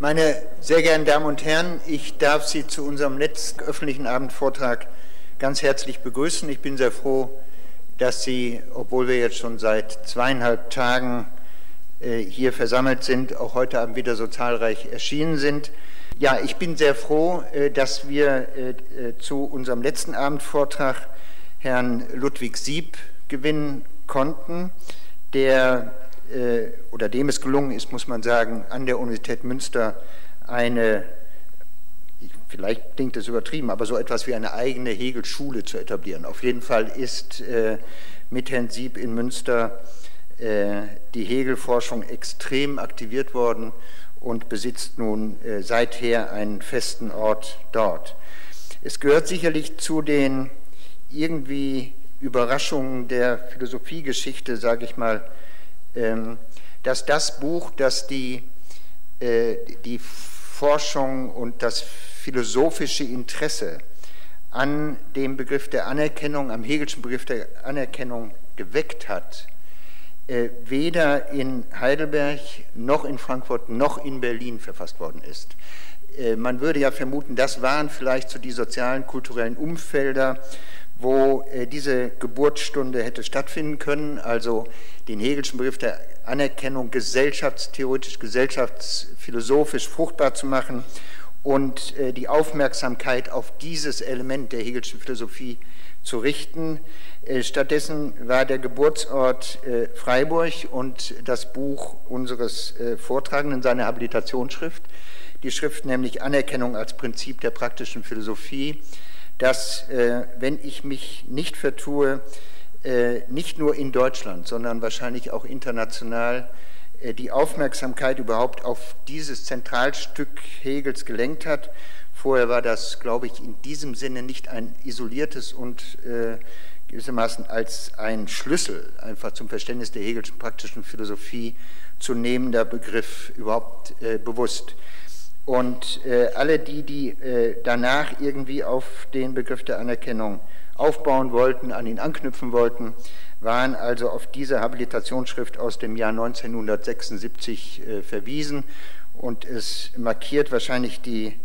Meine sehr geehrten Damen und Herren, ich darf Sie zu unserem letzten öffentlichen Abendvortrag ganz herzlich begrüßen. Ich bin sehr froh, dass Sie, obwohl wir jetzt schon seit zweieinhalb Tagen äh, hier versammelt sind, auch heute Abend wieder so zahlreich erschienen sind. Ja, ich bin sehr froh, äh, dass wir äh, zu unserem letzten Abendvortrag Herrn Ludwig Sieb gewinnen konnten, der oder dem es gelungen ist, muss man sagen, an der Universität Münster eine vielleicht klingt es übertrieben, aber so etwas wie eine eigene Hegel-Schule zu etablieren. Auf jeden Fall ist äh, mit Herrn Sieb in Münster äh, die Hegel-Forschung extrem aktiviert worden und besitzt nun äh, seither einen festen Ort dort. Es gehört sicherlich zu den irgendwie Überraschungen der Philosophiegeschichte, sage ich mal, dass das Buch, das die, äh, die Forschung und das philosophische Interesse an dem Begriff der Anerkennung, am Hegelschen Begriff der Anerkennung geweckt hat, äh, weder in Heidelberg noch in Frankfurt noch in Berlin verfasst worden ist. Äh, man würde ja vermuten, das waren vielleicht so die sozialen, kulturellen Umfelder, wo äh, diese Geburtsstunde hätte stattfinden können, also den Hegelschen Begriff der Anerkennung gesellschaftstheoretisch, gesellschaftsphilosophisch fruchtbar zu machen und äh, die Aufmerksamkeit auf dieses Element der Hegelschen Philosophie zu richten. Äh, stattdessen war der Geburtsort Freiburg und das Buch unseres Vortragenden, seine Habilitationsschrift, die Schrift nämlich Anerkennung als Prinzip der praktischen Philosophie, dass, wenn ich mich nicht vertue, nicht nur in Deutschland, sondern wahrscheinlich auch international äh, die Aufmerksamkeit überhaupt auf dieses Zentralstück Hegels gelenkt hat. Vorher war das, glaube ich, in diesem Sinne nicht ein isoliertes und äh, gewissermaßen als ein Schlüssel einfach zum Verständnis der Hegelschen praktischen Philosophie zu nehmender Begriff überhaupt äh, bewusst. Und äh, alle die, die äh, danach irgendwie auf den Begriff der Anerkennung aufbauen wollten, an ihn anknüpfen wollten, waren also auf diese Habilitationsschrift aus dem Jahr 1976 äh, verwiesen. Und es markiert wahrscheinlich die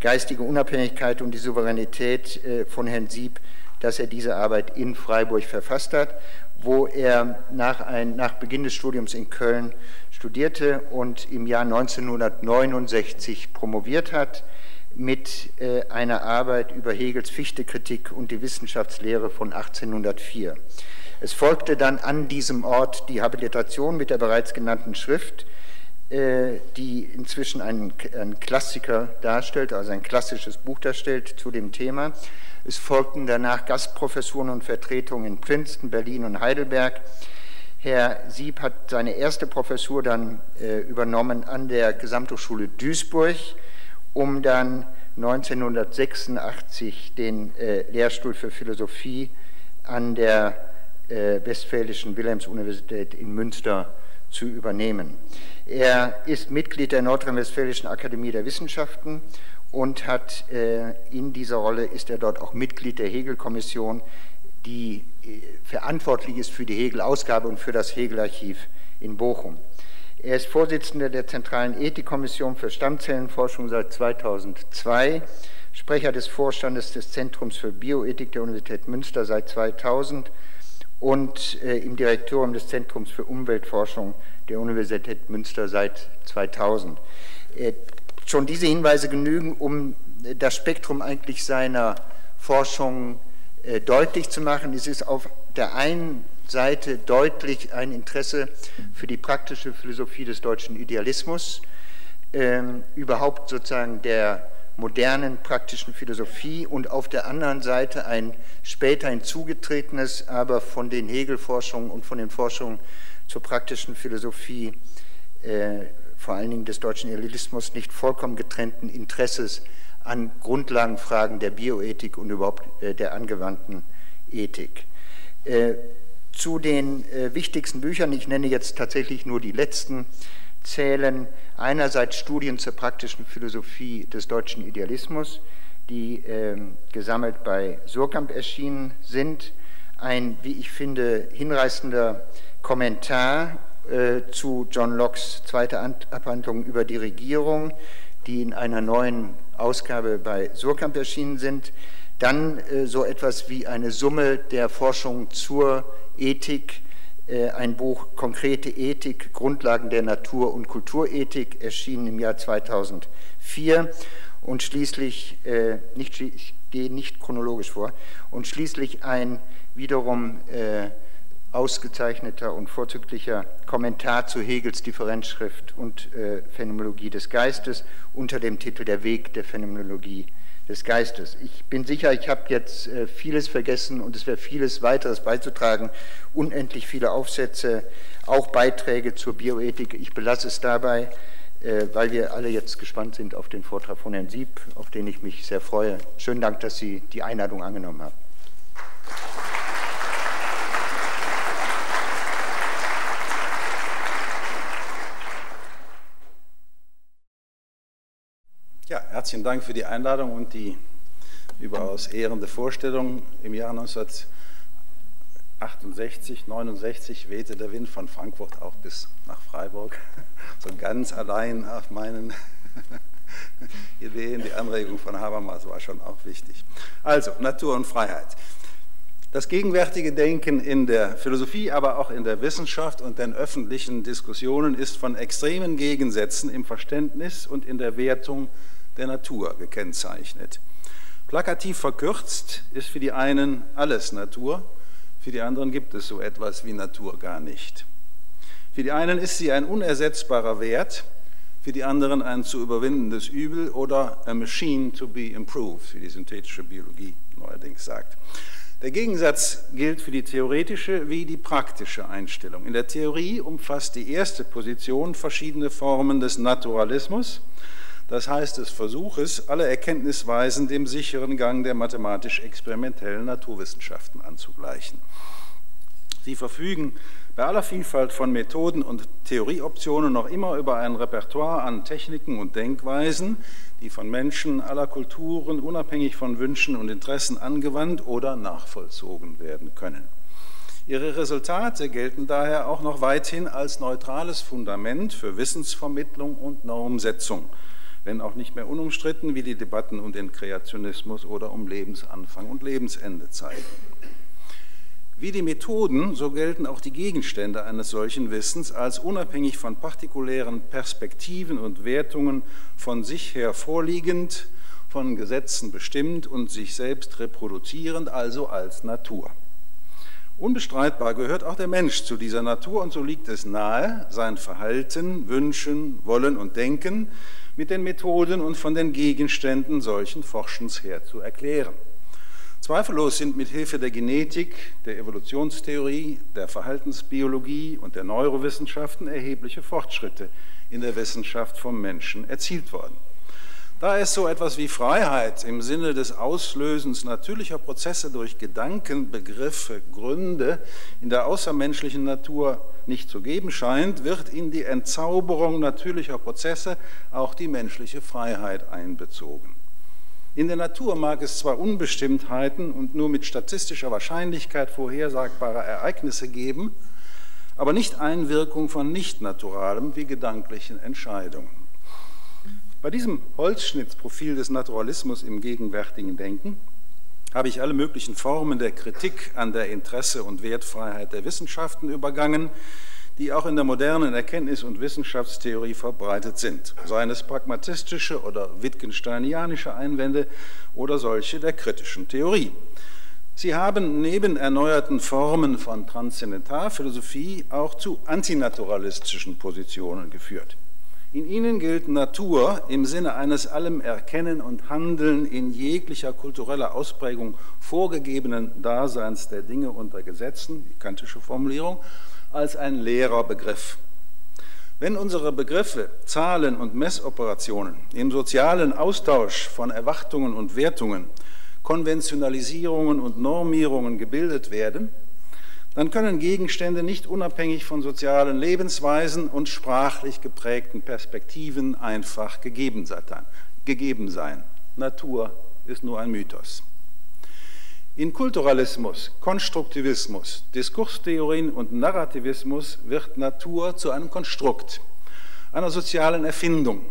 geistige Unabhängigkeit und die Souveränität äh, von Herrn Sieb, dass er diese Arbeit in Freiburg verfasst hat, wo er nach, ein, nach Beginn des Studiums in Köln studierte und im Jahr 1969 promoviert hat mit äh, einer Arbeit über Hegels Fichte-Kritik und die Wissenschaftslehre von 1804. Es folgte dann an diesem Ort die Habilitation mit der bereits genannten Schrift, äh, die inzwischen einen, einen Klassiker darstellt, also ein klassisches Buch darstellt zu dem Thema. Es folgten danach Gastprofessuren und Vertretungen in Princeton, Berlin und Heidelberg. Herr Sieb hat seine erste Professur dann äh, übernommen an der Gesamthochschule Duisburg, um dann 1986 den äh, Lehrstuhl für Philosophie an der äh, Westfälischen Wilhelms-Universität in Münster zu übernehmen. Er ist Mitglied der Nordrhein-Westfälischen Akademie der Wissenschaften und hat äh, in dieser Rolle ist er dort auch Mitglied der Hegel-Kommission, die verantwortlich ist für die Hegel-Ausgabe und für das Hegel-Archiv in Bochum. Er ist Vorsitzender der Zentralen Ethikkommission für Stammzellenforschung seit 2002, Sprecher des Vorstandes des Zentrums für Bioethik der Universität Münster seit 2000 und äh, im Direktorium des Zentrums für Umweltforschung der Universität Münster seit 2000. Äh, schon diese Hinweise genügen, um das Spektrum eigentlich seiner Forschung äh, deutlich zu machen. Es ist auf der einen Seite deutlich ein Interesse für die praktische Philosophie des deutschen Idealismus, ähm, überhaupt sozusagen der modernen praktischen Philosophie und auf der anderen Seite ein später hinzugetretenes, aber von den Hegel-Forschungen und von den Forschungen zur praktischen Philosophie, äh, vor allen Dingen des deutschen Idealismus, nicht vollkommen getrennten Interesses an Grundlagenfragen der Bioethik und überhaupt äh, der angewandten Ethik. Äh, zu den äh, wichtigsten Büchern, ich nenne jetzt tatsächlich nur die letzten, zählen einerseits Studien zur praktischen Philosophie des deutschen Idealismus, die äh, gesammelt bei Surkamp erschienen sind, ein, wie ich finde, hinreißender Kommentar zu John Locke's zweite Abhandlung über die Regierung, die in einer neuen Ausgabe bei Surkamp erschienen sind. Dann äh, so etwas wie eine Summe der Forschung zur Ethik, äh, ein Buch Konkrete Ethik, Grundlagen der Natur- und Kulturethik, erschienen im Jahr 2004 und schließlich, äh, nicht, ich gehe nicht chronologisch vor, und schließlich ein wiederum äh, ausgezeichneter und vorzüglicher Kommentar zu Hegels Differenzschrift und äh, Phänomenologie des Geistes unter dem Titel Der Weg der Phänomenologie des Geistes. Ich bin sicher, ich habe jetzt äh, vieles vergessen und es wäre vieles weiteres beizutragen, unendlich viele Aufsätze, auch Beiträge zur Bioethik. Ich belasse es dabei. Äh, weil wir alle jetzt gespannt sind auf den Vortrag von Herrn Sieb, auf den ich mich sehr freue. Schönen Dank, dass Sie die Einladung angenommen haben. Ja, herzlichen Dank für die Einladung und die überaus ehrende Vorstellung. Im Jahr 1968, 69 wehte der Wind von Frankfurt auch bis nach Freiburg so ganz allein auf meinen Ideen. Die Anregung von Habermas war schon auch wichtig. Also, Natur und Freiheit. Das gegenwärtige Denken in der Philosophie, aber auch in der Wissenschaft und den öffentlichen Diskussionen ist von extremen Gegensätzen im Verständnis und in der Wertung der Natur gekennzeichnet. Plakativ verkürzt ist für die einen alles Natur, für die anderen gibt es so etwas wie Natur gar nicht. Für die einen ist sie ein unersetzbarer Wert, für die anderen ein zu überwindendes Übel oder a machine to be improved, wie die synthetische Biologie neuerdings sagt. Der Gegensatz gilt für die theoretische wie die praktische Einstellung. In der Theorie umfasst die erste Position verschiedene Formen des Naturalismus, das heißt des Versuches, alle Erkenntnisweisen dem sicheren Gang der mathematisch-experimentellen Naturwissenschaften anzugleichen. Sie verfügen bei aller Vielfalt von Methoden und Theorieoptionen noch immer über ein Repertoire an Techniken und Denkweisen, die von Menschen aller Kulturen unabhängig von Wünschen und Interessen angewandt oder nachvollzogen werden können. Ihre Resultate gelten daher auch noch weithin als neutrales Fundament für Wissensvermittlung und Normsetzung, wenn auch nicht mehr unumstritten, wie die Debatten um den Kreationismus oder um Lebensanfang und Lebensende zeigen. Wie die Methoden, so gelten auch die Gegenstände eines solchen Wissens als unabhängig von partikulären Perspektiven und Wertungen von sich her vorliegend, von Gesetzen bestimmt und sich selbst reproduzierend, also als Natur. Unbestreitbar gehört auch der Mensch zu dieser Natur und so liegt es nahe, sein Verhalten, Wünschen, Wollen und Denken mit den Methoden und von den Gegenständen solchen Forschens her zu erklären. Zweifellos sind mit Hilfe der Genetik, der Evolutionstheorie, der Verhaltensbiologie und der Neurowissenschaften erhebliche Fortschritte in der Wissenschaft vom Menschen erzielt worden. Da es so etwas wie Freiheit im Sinne des Auslösens natürlicher Prozesse durch Gedanken, Begriffe, Gründe in der außermenschlichen Natur nicht zu geben scheint, wird in die Entzauberung natürlicher Prozesse auch die menschliche Freiheit einbezogen. In der Natur mag es zwar Unbestimmtheiten und nur mit statistischer Wahrscheinlichkeit vorhersagbare Ereignisse geben, aber nicht Einwirkung von nicht-naturalem wie gedanklichen Entscheidungen. Bei diesem Holzschnittsprofil des Naturalismus im gegenwärtigen Denken habe ich alle möglichen Formen der Kritik an der Interesse- und Wertfreiheit der Wissenschaften übergangen, die auch in der modernen Erkenntnis- und Wissenschaftstheorie verbreitet sind, seien es pragmatistische oder wittgensteinianische Einwände oder solche der kritischen Theorie. Sie haben neben erneuerten Formen von Transzendentalphilosophie auch zu antinaturalistischen Positionen geführt. In ihnen gilt Natur im Sinne eines allem Erkennen und Handeln in jeglicher kultureller Ausprägung vorgegebenen Daseins der Dinge unter Gesetzen, die kantische Formulierung, als ein leerer Begriff. Wenn unsere Begriffe, Zahlen und Messoperationen im sozialen Austausch von Erwartungen und Wertungen, Konventionalisierungen und Normierungen gebildet werden, dann können Gegenstände nicht unabhängig von sozialen Lebensweisen und sprachlich geprägten Perspektiven einfach gegeben sein. Natur ist nur ein Mythos. In Kulturalismus, Konstruktivismus, Diskurstheorien und Narrativismus wird Natur zu einem Konstrukt, einer sozialen Erfindung,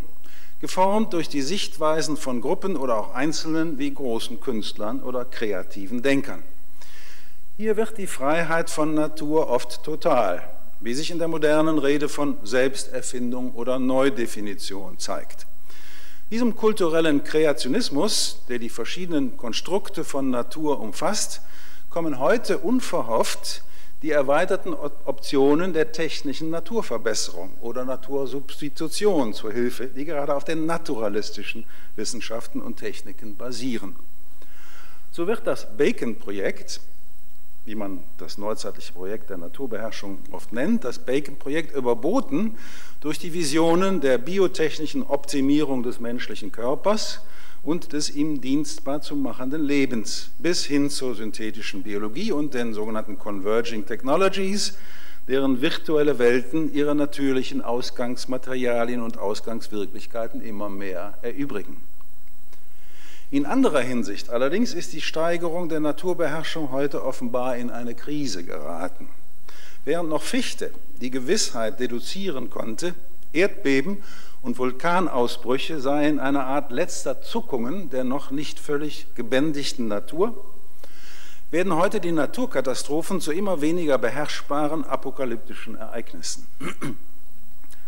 geformt durch die Sichtweisen von Gruppen oder auch Einzelnen wie großen Künstlern oder kreativen Denkern. Hier wird die Freiheit von Natur oft total, wie sich in der modernen Rede von Selbsterfindung oder Neudefinition zeigt. Diesem kulturellen Kreationismus, der die verschiedenen Konstrukte von Natur umfasst, kommen heute unverhofft die erweiterten Optionen der technischen Naturverbesserung oder Natursubstitution zur Hilfe, die gerade auf den naturalistischen Wissenschaften und Techniken basieren. So wird das Bacon-Projekt, wie man das neuzeitliche Projekt der Naturbeherrschung oft nennt, das Bacon-Projekt überboten durch die Visionen der biotechnischen Optimierung des menschlichen Körpers und des ihm dienstbar zu machenden Lebens bis hin zur synthetischen Biologie und den sogenannten Converging Technologies, deren virtuelle Welten ihre natürlichen Ausgangsmaterialien und Ausgangswirklichkeiten immer mehr erübrigen. In anderer Hinsicht allerdings ist die Steigerung der Naturbeherrschung heute offenbar in eine Krise geraten. Während noch Fichte die Gewissheit deduzieren konnte, Erdbeben und Vulkanausbrüche seien eine Art letzter Zuckungen der noch nicht völlig gebändigten Natur, werden heute die Naturkatastrophen zu immer weniger beherrschbaren apokalyptischen Ereignissen.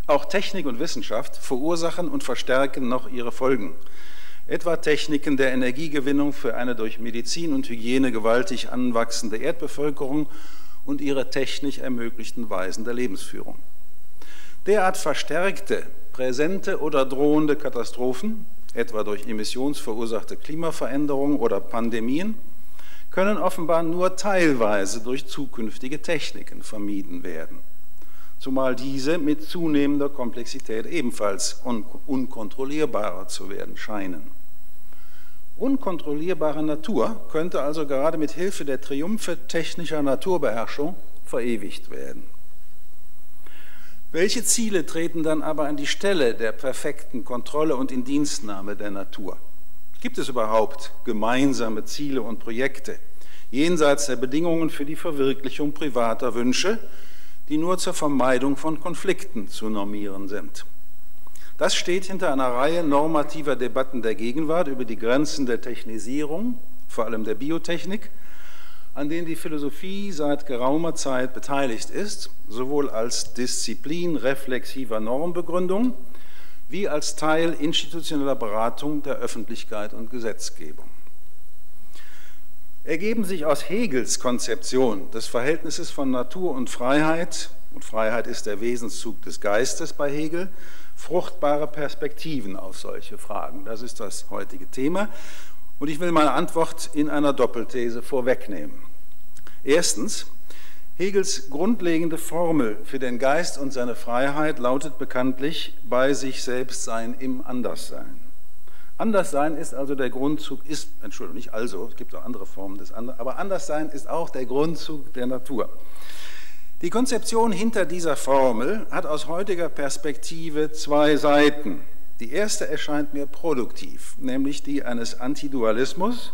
Auch Technik und Wissenschaft verursachen und verstärken noch ihre Folgen. Etwa Techniken der Energiegewinnung für eine durch Medizin und Hygiene gewaltig anwachsende Erdbevölkerung und ihre technisch ermöglichten Weisen der Lebensführung. Derart verstärkte präsente oder drohende Katastrophen, etwa durch emissionsverursachte Klimaveränderungen oder Pandemien, können offenbar nur teilweise durch zukünftige Techniken vermieden werden, zumal diese mit zunehmender Komplexität ebenfalls un unkontrollierbarer zu werden scheinen. Unkontrollierbare Natur könnte also gerade mit Hilfe der Triumphe technischer Naturbeherrschung verewigt werden. Welche Ziele treten dann aber an die Stelle der perfekten Kontrolle und Indienstnahme der Natur? Gibt es überhaupt gemeinsame Ziele und Projekte jenseits der Bedingungen für die Verwirklichung privater Wünsche, die nur zur Vermeidung von Konflikten zu normieren sind? Das steht hinter einer Reihe normativer Debatten der Gegenwart über die Grenzen der Technisierung, vor allem der Biotechnik, an denen die Philosophie seit geraumer Zeit beteiligt ist, sowohl als Disziplin reflexiver Normbegründung wie als Teil institutioneller Beratung der Öffentlichkeit und Gesetzgebung. Ergeben sich aus Hegels Konzeption des Verhältnisses von Natur und Freiheit, und Freiheit ist der Wesenszug des Geistes bei Hegel, fruchtbare Perspektiven auf solche Fragen. Das ist das heutige Thema. Und ich will meine Antwort in einer Doppelthese vorwegnehmen. Erstens, Hegels grundlegende Formel für den Geist und seine Freiheit lautet bekanntlich bei sich selbst sein im Anderssein. Anderssein ist also der Grundzug, ist, Entschuldigung, nicht also, es gibt auch andere Formen des Andersseins, aber Anderssein ist auch der Grundzug der Natur. Die Konzeption hinter dieser Formel hat aus heutiger Perspektive zwei Seiten. Die erste erscheint mir produktiv, nämlich die eines Antidualismus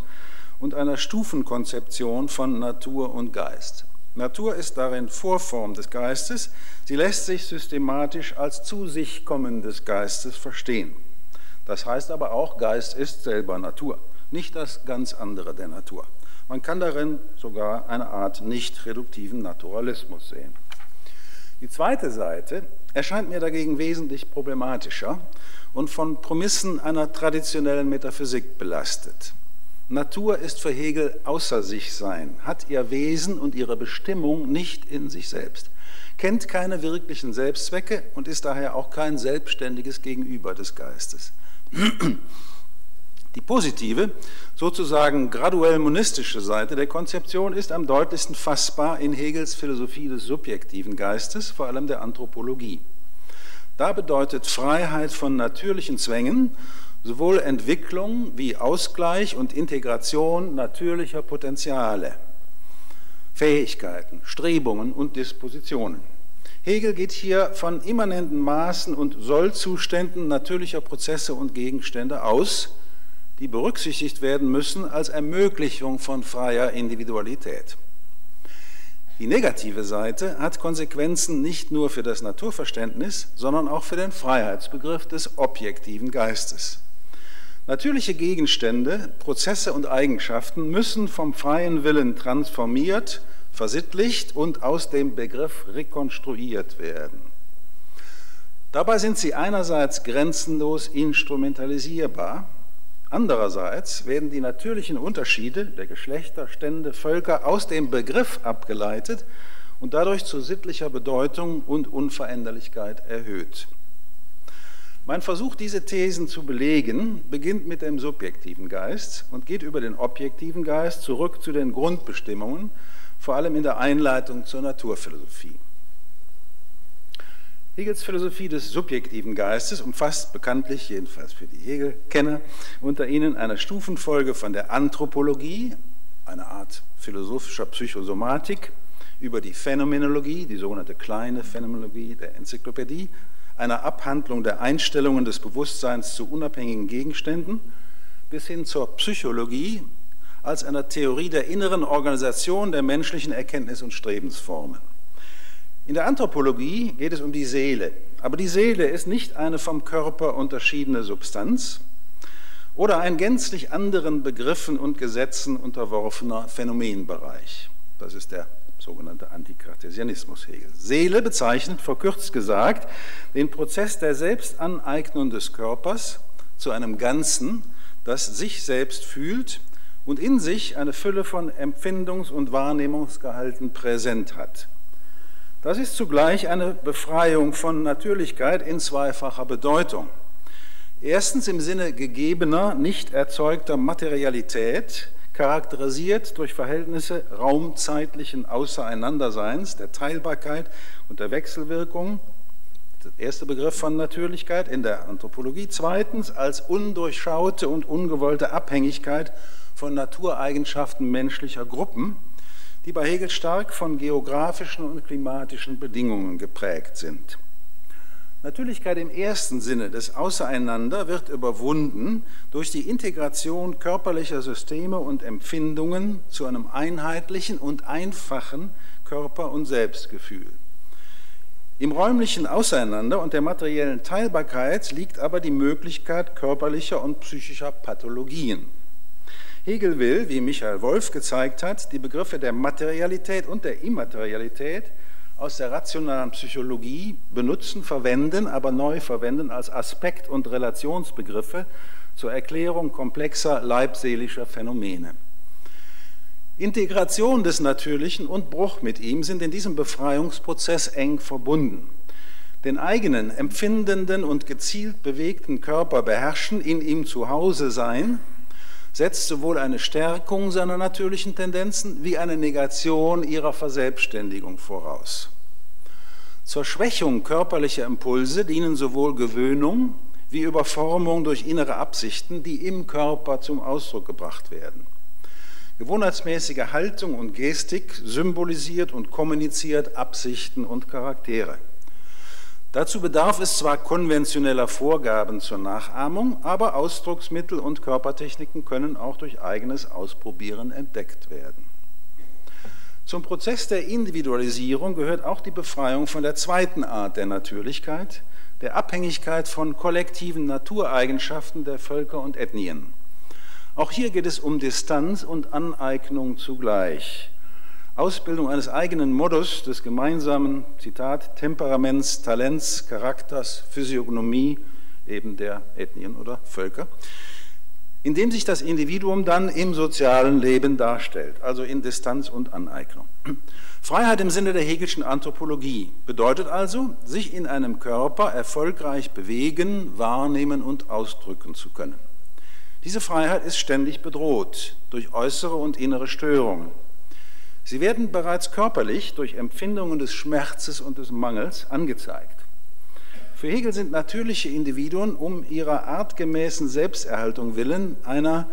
und einer Stufenkonzeption von Natur und Geist. Natur ist darin Vorform des Geistes, sie lässt sich systematisch als zu sich kommendes Geistes verstehen. Das heißt aber auch, Geist ist selber Natur, nicht das ganz andere der Natur. Man kann darin sogar eine Art nicht reduktiven Naturalismus sehen. Die zweite Seite erscheint mir dagegen wesentlich problematischer und von Promissen einer traditionellen Metaphysik belastet. Natur ist für Hegel außer sich sein, hat ihr Wesen und ihre Bestimmung nicht in sich selbst, kennt keine wirklichen Selbstzwecke und ist daher auch kein selbstständiges Gegenüber des Geistes. Die positive, sozusagen graduell monistische Seite der Konzeption ist am deutlichsten fassbar in Hegels Philosophie des subjektiven Geistes, vor allem der Anthropologie. Da bedeutet Freiheit von natürlichen Zwängen sowohl Entwicklung wie Ausgleich und Integration natürlicher Potenziale, Fähigkeiten, Strebungen und Dispositionen. Hegel geht hier von immanenten Maßen und Sollzuständen natürlicher Prozesse und Gegenstände aus, die berücksichtigt werden müssen als Ermöglichung von freier Individualität. Die negative Seite hat Konsequenzen nicht nur für das Naturverständnis, sondern auch für den Freiheitsbegriff des objektiven Geistes. Natürliche Gegenstände, Prozesse und Eigenschaften müssen vom freien Willen transformiert, versittlicht und aus dem Begriff rekonstruiert werden. Dabei sind sie einerseits grenzenlos instrumentalisierbar, Andererseits werden die natürlichen Unterschiede der Geschlechter, Stände, Völker aus dem Begriff abgeleitet und dadurch zu sittlicher Bedeutung und Unveränderlichkeit erhöht. Mein Versuch, diese Thesen zu belegen, beginnt mit dem subjektiven Geist und geht über den objektiven Geist zurück zu den Grundbestimmungen, vor allem in der Einleitung zur Naturphilosophie. Hegels Philosophie des subjektiven Geistes umfasst bekanntlich, jedenfalls für die Hegel-Kenner, unter ihnen eine Stufenfolge von der Anthropologie, eine Art philosophischer Psychosomatik, über die Phänomenologie, die sogenannte kleine Phänomenologie der Enzyklopädie, einer Abhandlung der Einstellungen des Bewusstseins zu unabhängigen Gegenständen, bis hin zur Psychologie als einer Theorie der inneren Organisation der menschlichen Erkenntnis- und Strebensformen. In der Anthropologie geht es um die Seele, aber die Seele ist nicht eine vom Körper unterschiedene Substanz oder ein gänzlich anderen Begriffen und Gesetzen unterworfener Phänomenbereich. Das ist der sogenannte Antikartesianismus Hegel. Seele bezeichnet, verkürzt gesagt, den Prozess der Selbstaneignung des Körpers zu einem Ganzen, das sich selbst fühlt und in sich eine Fülle von Empfindungs- und Wahrnehmungsgehalten präsent hat. Das ist zugleich eine Befreiung von Natürlichkeit in zweifacher Bedeutung. Erstens im Sinne gegebener, nicht erzeugter Materialität, charakterisiert durch Verhältnisse raumzeitlichen Außereinanderseins, der Teilbarkeit und der Wechselwirkung. Der erste Begriff von Natürlichkeit in der Anthropologie. Zweitens als undurchschaute und ungewollte Abhängigkeit von Natureigenschaften menschlicher Gruppen die bei Hegel stark von geografischen und klimatischen Bedingungen geprägt sind. Natürlichkeit im ersten Sinne des Außereinander wird überwunden durch die Integration körperlicher Systeme und Empfindungen zu einem einheitlichen und einfachen Körper- und Selbstgefühl. Im räumlichen Auseinander und der materiellen Teilbarkeit liegt aber die Möglichkeit körperlicher und psychischer Pathologien. Hegel will, wie Michael Wolf gezeigt hat, die Begriffe der Materialität und der Immaterialität aus der rationalen Psychologie benutzen, verwenden, aber neu verwenden als Aspekt- und Relationsbegriffe zur Erklärung komplexer leibseelischer Phänomene. Integration des Natürlichen und Bruch mit ihm sind in diesem Befreiungsprozess eng verbunden. Den eigenen empfindenden und gezielt bewegten Körper beherrschen, in ihm zu Hause sein – setzt sowohl eine Stärkung seiner natürlichen Tendenzen wie eine Negation ihrer Verselbstständigung voraus. Zur Schwächung körperlicher Impulse dienen sowohl Gewöhnung wie Überformung durch innere Absichten, die im Körper zum Ausdruck gebracht werden. Gewohnheitsmäßige Haltung und Gestik symbolisiert und kommuniziert Absichten und Charaktere. Dazu bedarf es zwar konventioneller Vorgaben zur Nachahmung, aber Ausdrucksmittel und Körpertechniken können auch durch eigenes Ausprobieren entdeckt werden. Zum Prozess der Individualisierung gehört auch die Befreiung von der zweiten Art der Natürlichkeit, der Abhängigkeit von kollektiven Natureigenschaften der Völker und Ethnien. Auch hier geht es um Distanz und Aneignung zugleich. Ausbildung eines eigenen Modus des gemeinsamen, Zitat, Temperaments, Talents, Charakters, Physiognomie eben der Ethnien oder Völker, in dem sich das Individuum dann im sozialen Leben darstellt, also in Distanz und Aneignung. Freiheit im Sinne der Hegelschen Anthropologie bedeutet also, sich in einem Körper erfolgreich bewegen, wahrnehmen und ausdrücken zu können. Diese Freiheit ist ständig bedroht durch äußere und innere Störungen. Sie werden bereits körperlich durch Empfindungen des Schmerzes und des Mangels angezeigt. Für Hegel sind natürliche Individuen um ihrer artgemäßen Selbsterhaltung willen einer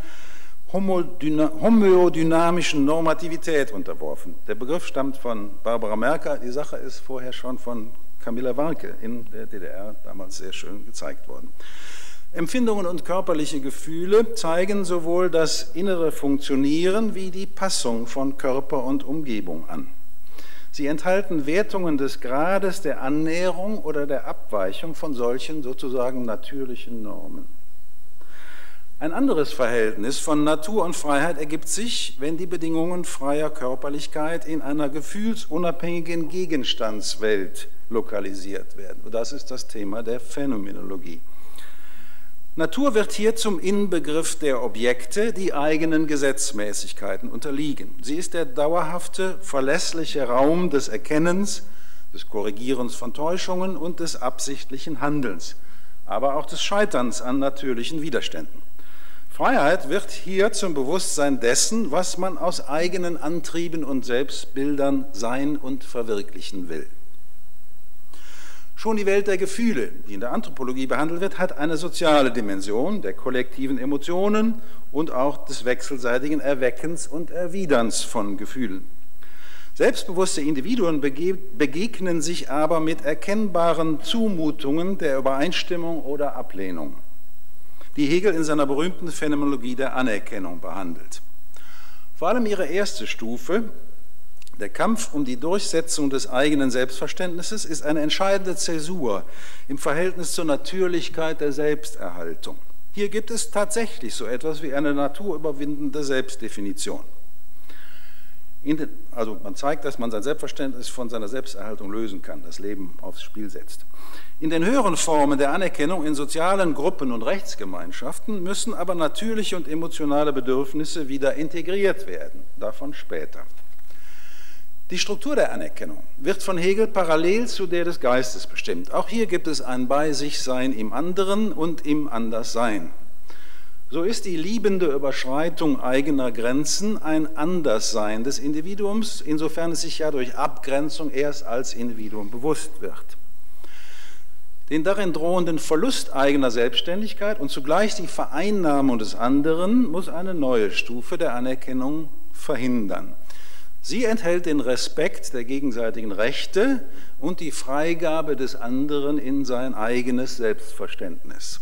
homöodynamischen Normativität unterworfen. Der Begriff stammt von Barbara Merker, die Sache ist vorher schon von Camilla Warke in der DDR damals sehr schön gezeigt worden. Empfindungen und körperliche Gefühle zeigen sowohl das innere Funktionieren wie die Passung von Körper und Umgebung an. Sie enthalten Wertungen des Grades der Annäherung oder der Abweichung von solchen sozusagen natürlichen Normen. Ein anderes Verhältnis von Natur und Freiheit ergibt sich, wenn die Bedingungen freier Körperlichkeit in einer gefühlsunabhängigen Gegenstandswelt lokalisiert werden. Das ist das Thema der Phänomenologie. Natur wird hier zum Inbegriff der Objekte, die eigenen Gesetzmäßigkeiten unterliegen. Sie ist der dauerhafte, verlässliche Raum des Erkennens, des Korrigierens von Täuschungen und des absichtlichen Handelns, aber auch des Scheiterns an natürlichen Widerständen. Freiheit wird hier zum Bewusstsein dessen, was man aus eigenen Antrieben und Selbstbildern sein und verwirklichen will. Schon die Welt der Gefühle, die in der Anthropologie behandelt wird, hat eine soziale Dimension der kollektiven Emotionen und auch des wechselseitigen Erweckens und Erwiderns von Gefühlen. Selbstbewusste Individuen begegnen sich aber mit erkennbaren Zumutungen der Übereinstimmung oder Ablehnung die Hegel in seiner berühmten Phänomenologie der Anerkennung behandelt. Vor allem ihre erste Stufe, der Kampf um die Durchsetzung des eigenen Selbstverständnisses, ist eine entscheidende Zäsur im Verhältnis zur Natürlichkeit der Selbsterhaltung. Hier gibt es tatsächlich so etwas wie eine naturüberwindende Selbstdefinition. Den, also man zeigt, dass man sein Selbstverständnis von seiner Selbsterhaltung lösen kann, das Leben aufs Spiel setzt. In den höheren Formen der Anerkennung in sozialen Gruppen und Rechtsgemeinschaften müssen aber natürliche und emotionale Bedürfnisse wieder integriert werden. Davon später. Die Struktur der Anerkennung wird von Hegel parallel zu der des Geistes bestimmt. Auch hier gibt es ein Bei sich Sein im anderen und im Anderssein. So ist die liebende Überschreitung eigener Grenzen ein Anderssein des Individuums, insofern es sich ja durch Abgrenzung erst als Individuum bewusst wird den darin drohenden Verlust eigener Selbstständigkeit und zugleich die Vereinnahmung des anderen muss eine neue Stufe der Anerkennung verhindern. Sie enthält den Respekt der gegenseitigen Rechte und die Freigabe des anderen in sein eigenes Selbstverständnis.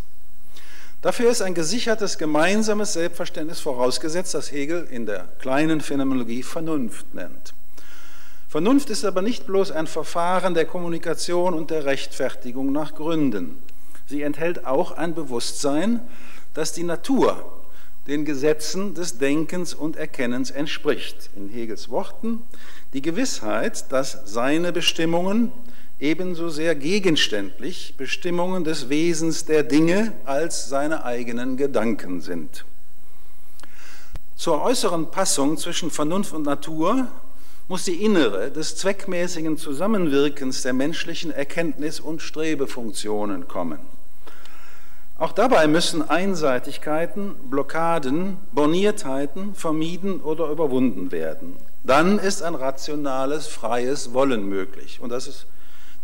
Dafür ist ein gesichertes gemeinsames Selbstverständnis vorausgesetzt, das Hegel in der kleinen Phänomenologie Vernunft nennt. Vernunft ist aber nicht bloß ein Verfahren der Kommunikation und der Rechtfertigung nach Gründen. Sie enthält auch ein Bewusstsein, dass die Natur den Gesetzen des Denkens und Erkennens entspricht. In Hegels Worten die Gewissheit, dass seine Bestimmungen ebenso sehr gegenständlich Bestimmungen des Wesens der Dinge als seine eigenen Gedanken sind. Zur äußeren Passung zwischen Vernunft und Natur muss die innere des zweckmäßigen Zusammenwirkens der menschlichen Erkenntnis- und Strebefunktionen kommen. Auch dabei müssen Einseitigkeiten, Blockaden, Borniertheiten vermieden oder überwunden werden. Dann ist ein rationales, freies Wollen möglich. Und das ist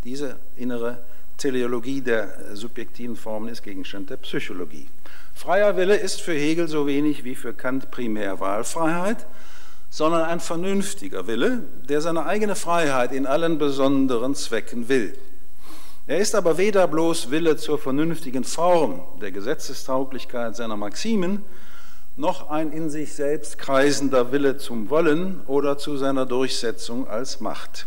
diese innere Teleologie der subjektiven Formen ist Gegenstand der Psychologie. Freier Wille ist für Hegel so wenig wie für Kant primär Wahlfreiheit sondern ein vernünftiger Wille, der seine eigene Freiheit in allen besonderen Zwecken will. Er ist aber weder bloß Wille zur vernünftigen Form der Gesetzestauglichkeit seiner Maximen, noch ein in sich selbst kreisender Wille zum Wollen oder zu seiner Durchsetzung als Macht.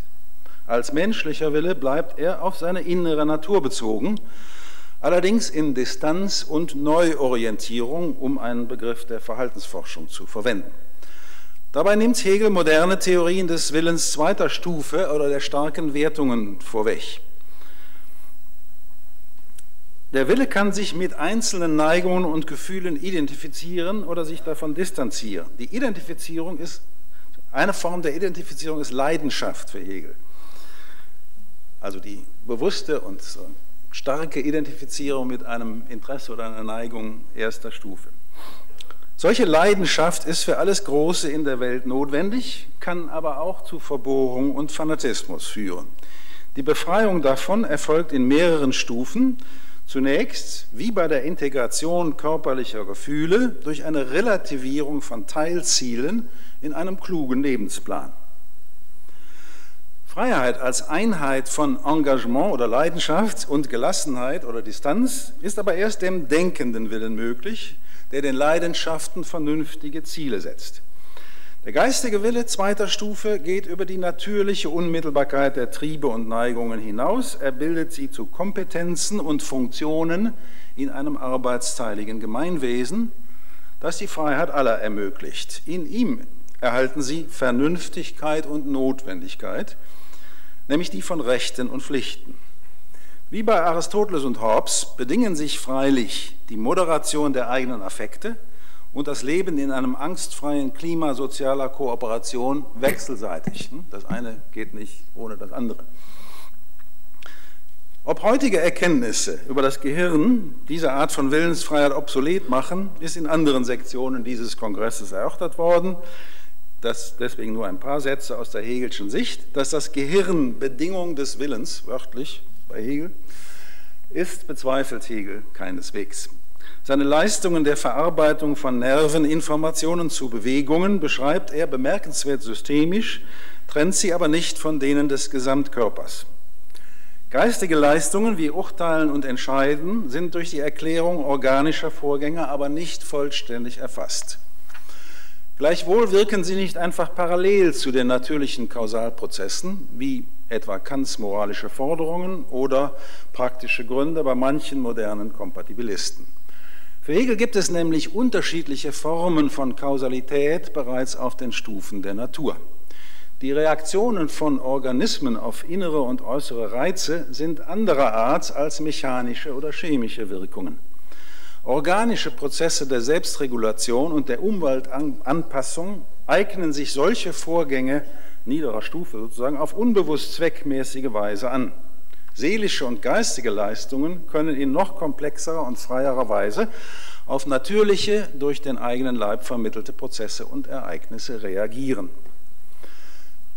Als menschlicher Wille bleibt er auf seine innere Natur bezogen, allerdings in Distanz und Neuorientierung, um einen Begriff der Verhaltensforschung zu verwenden. Dabei nimmt Hegel moderne Theorien des Willens zweiter Stufe oder der starken Wertungen vorweg. Der Wille kann sich mit einzelnen Neigungen und Gefühlen identifizieren oder sich davon distanzieren. Die Identifizierung ist, eine Form der Identifizierung ist Leidenschaft für Hegel. Also die bewusste und starke Identifizierung mit einem Interesse oder einer Neigung erster Stufe. Solche Leidenschaft ist für alles Große in der Welt notwendig, kann aber auch zu Verbohrung und Fanatismus führen. Die Befreiung davon erfolgt in mehreren Stufen. Zunächst, wie bei der Integration körperlicher Gefühle, durch eine Relativierung von Teilzielen in einem klugen Lebensplan. Freiheit als Einheit von Engagement oder Leidenschaft und Gelassenheit oder Distanz ist aber erst dem denkenden Willen möglich, der den Leidenschaften vernünftige Ziele setzt. Der geistige Wille zweiter Stufe geht über die natürliche Unmittelbarkeit der Triebe und Neigungen hinaus. Er bildet sie zu Kompetenzen und Funktionen in einem arbeitsteiligen Gemeinwesen, das die Freiheit aller ermöglicht. In ihm erhalten sie Vernünftigkeit und Notwendigkeit, nämlich die von Rechten und Pflichten. Wie bei Aristoteles und Hobbes bedingen sich freilich die Moderation der eigenen Affekte, und das Leben in einem angstfreien Klima sozialer Kooperation wechselseitig. Hm? Das eine geht nicht ohne das andere. Ob heutige Erkenntnisse über das Gehirn diese Art von Willensfreiheit obsolet machen, ist in anderen Sektionen dieses Kongresses erörtert worden. Das, deswegen nur ein paar Sätze aus der Hegelschen Sicht. Dass das Gehirn Bedingung des Willens, wörtlich bei Hegel, ist, bezweifelt Hegel keineswegs. Seine Leistungen der Verarbeitung von Nerveninformationen zu Bewegungen beschreibt er bemerkenswert systemisch, trennt sie aber nicht von denen des Gesamtkörpers. Geistige Leistungen wie Urteilen und Entscheiden sind durch die Erklärung organischer Vorgänge aber nicht vollständig erfasst. Gleichwohl wirken sie nicht einfach parallel zu den natürlichen Kausalprozessen, wie etwa Kants moralische Forderungen oder praktische Gründe bei manchen modernen Kompatibilisten. Für Hegel gibt es nämlich unterschiedliche Formen von Kausalität bereits auf den Stufen der Natur. Die Reaktionen von Organismen auf innere und äußere Reize sind anderer Art als mechanische oder chemische Wirkungen. Organische Prozesse der Selbstregulation und der Umweltanpassung eignen sich solche Vorgänge niederer Stufe sozusagen auf unbewusst zweckmäßige Weise an. Seelische und geistige Leistungen können in noch komplexerer und freierer Weise auf natürliche, durch den eigenen Leib vermittelte Prozesse und Ereignisse reagieren.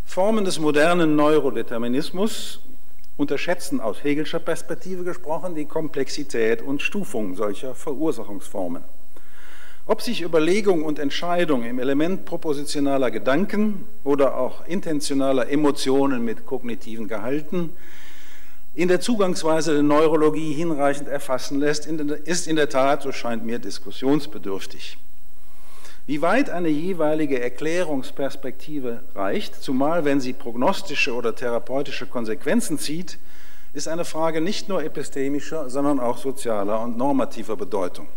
Formen des modernen Neurodeterminismus unterschätzen aus Hegelscher Perspektive gesprochen die Komplexität und Stufung solcher Verursachungsformen. Ob sich Überlegung und Entscheidung im Element propositionaler Gedanken oder auch intentionaler Emotionen mit kognitiven Gehalten in der Zugangsweise der Neurologie hinreichend erfassen lässt, ist in der Tat, so scheint mir, diskussionsbedürftig. Wie weit eine jeweilige Erklärungsperspektive reicht, zumal wenn sie prognostische oder therapeutische Konsequenzen zieht, ist eine Frage nicht nur epistemischer, sondern auch sozialer und normativer Bedeutung.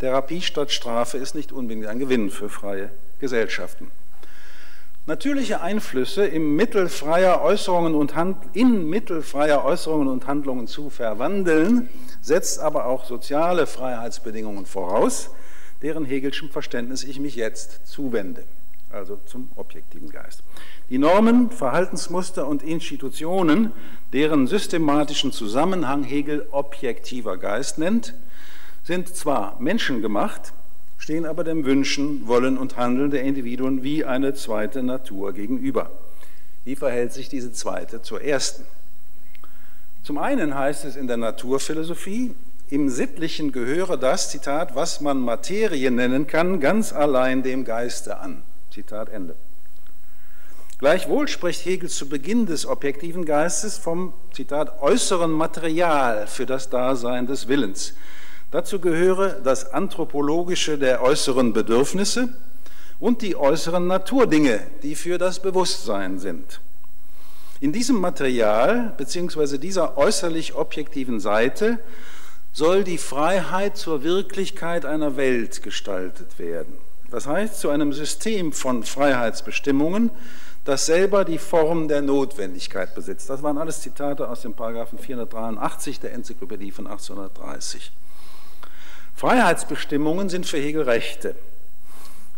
Therapie statt Strafe ist nicht unbedingt ein Gewinn für freie Gesellschaften. Natürliche Einflüsse im Mittel freier Äußerungen und Hand, in Mittel freier Äußerungen und Handlungen zu verwandeln, setzt aber auch soziale Freiheitsbedingungen voraus, deren Hegelschem Verständnis ich mich jetzt zuwende, also zum objektiven Geist. Die Normen, Verhaltensmuster und Institutionen, deren systematischen Zusammenhang Hegel objektiver Geist nennt, sind zwar menschengemacht, stehen aber dem Wünschen, Wollen und Handeln der Individuen wie eine zweite Natur gegenüber. Wie verhält sich diese zweite zur ersten? Zum einen heißt es in der Naturphilosophie, im Sittlichen gehöre das, Zitat, was man Materie nennen kann, ganz allein dem Geiste an. Zitat Ende. Gleichwohl spricht Hegel zu Beginn des objektiven Geistes vom, Zitat, äußeren Material für das Dasein des Willens. Dazu gehöre das Anthropologische der äußeren Bedürfnisse und die äußeren Naturdinge, die für das Bewusstsein sind. In diesem Material bzw. dieser äußerlich objektiven Seite soll die Freiheit zur Wirklichkeit einer Welt gestaltet werden. Das heißt, zu einem System von Freiheitsbestimmungen, das selber die Form der Notwendigkeit besitzt. Das waren alles Zitate aus dem Paragraphen 483 der Enzyklopädie von 1830. Freiheitsbestimmungen sind für Hegel Rechte.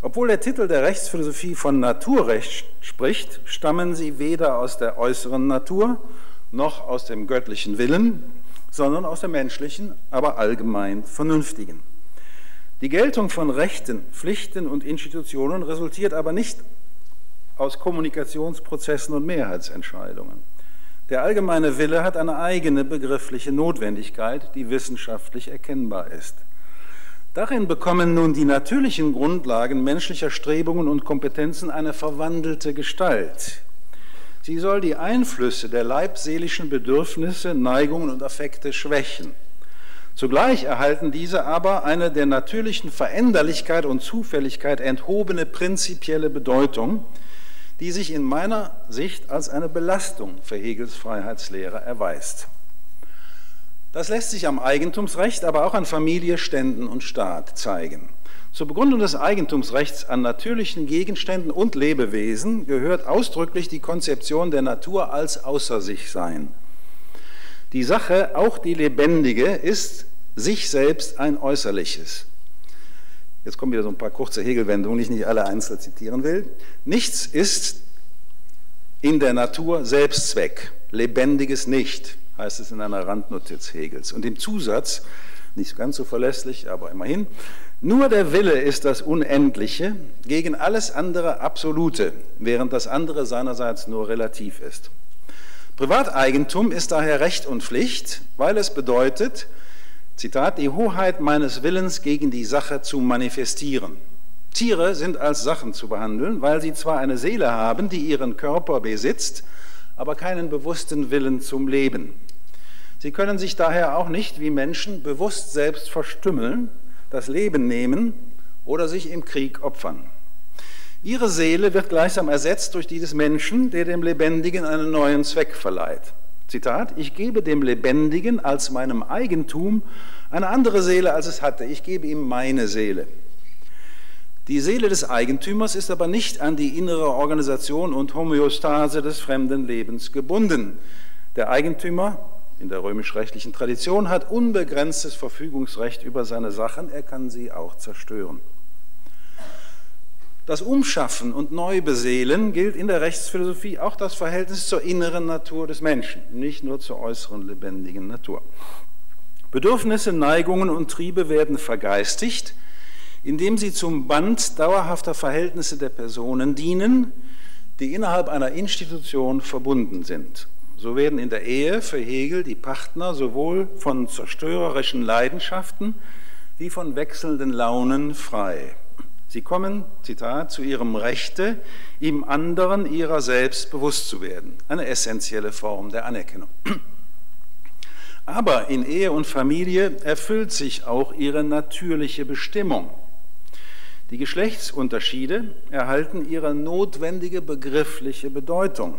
Obwohl der Titel der Rechtsphilosophie von Naturrecht spricht, stammen sie weder aus der äußeren Natur noch aus dem göttlichen Willen, sondern aus der menschlichen, aber allgemein vernünftigen. Die Geltung von Rechten, Pflichten und Institutionen resultiert aber nicht aus Kommunikationsprozessen und Mehrheitsentscheidungen. Der allgemeine Wille hat eine eigene begriffliche Notwendigkeit, die wissenschaftlich erkennbar ist. Darin bekommen nun die natürlichen Grundlagen menschlicher Strebungen und Kompetenzen eine verwandelte Gestalt. Sie soll die Einflüsse der leibseelischen Bedürfnisse, Neigungen und Affekte schwächen. Zugleich erhalten diese aber eine der natürlichen Veränderlichkeit und Zufälligkeit enthobene prinzipielle Bedeutung, die sich in meiner Sicht als eine Belastung für Hegels Freiheitslehre erweist. Das lässt sich am Eigentumsrecht, aber auch an Familie, Ständen und Staat zeigen. Zur Begründung des Eigentumsrechts an natürlichen Gegenständen und Lebewesen gehört ausdrücklich die Konzeption der Natur als außer sich sein. Die Sache, auch die lebendige, ist sich selbst ein äußerliches. Jetzt kommen wieder so ein paar kurze Hegelwendungen, die ich nicht alle einzeln zitieren will. Nichts ist in der Natur Selbstzweck, lebendiges nicht, heißt es in einer Randnotiz Hegels. Und im Zusatz, nicht ganz so verlässlich, aber immerhin, nur der Wille ist das Unendliche, gegen alles andere Absolute, während das andere seinerseits nur relativ ist. Privateigentum ist daher Recht und Pflicht, weil es bedeutet, Zitat, die Hoheit meines Willens gegen die Sache zu manifestieren. Tiere sind als Sachen zu behandeln, weil sie zwar eine Seele haben, die ihren Körper besitzt, aber keinen bewussten Willen zum Leben. Sie können sich daher auch nicht wie Menschen bewusst selbst verstümmeln, das Leben nehmen oder sich im Krieg opfern. Ihre Seele wird gleichsam ersetzt durch die des Menschen, der dem Lebendigen einen neuen Zweck verleiht. Zitat, ich gebe dem Lebendigen als meinem Eigentum eine andere Seele, als es hatte. Ich gebe ihm meine Seele. Die Seele des Eigentümers ist aber nicht an die innere Organisation und Homöostase des fremden Lebens gebunden. Der Eigentümer in der römisch-rechtlichen Tradition hat unbegrenztes Verfügungsrecht über seine Sachen, er kann sie auch zerstören. Das Umschaffen und Neubeseelen gilt in der Rechtsphilosophie auch das Verhältnis zur inneren Natur des Menschen, nicht nur zur äußeren lebendigen Natur. Bedürfnisse, Neigungen und Triebe werden vergeistigt, indem sie zum Band dauerhafter Verhältnisse der Personen dienen, die innerhalb einer Institution verbunden sind. So werden in der Ehe für Hegel die Partner sowohl von zerstörerischen Leidenschaften wie von wechselnden Launen frei. Sie kommen, Zitat, zu ihrem Rechte, ihm anderen ihrer selbst bewusst zu werden. Eine essentielle Form der Anerkennung. Aber in Ehe und Familie erfüllt sich auch ihre natürliche Bestimmung. Die Geschlechtsunterschiede erhalten ihre notwendige begriffliche Bedeutung.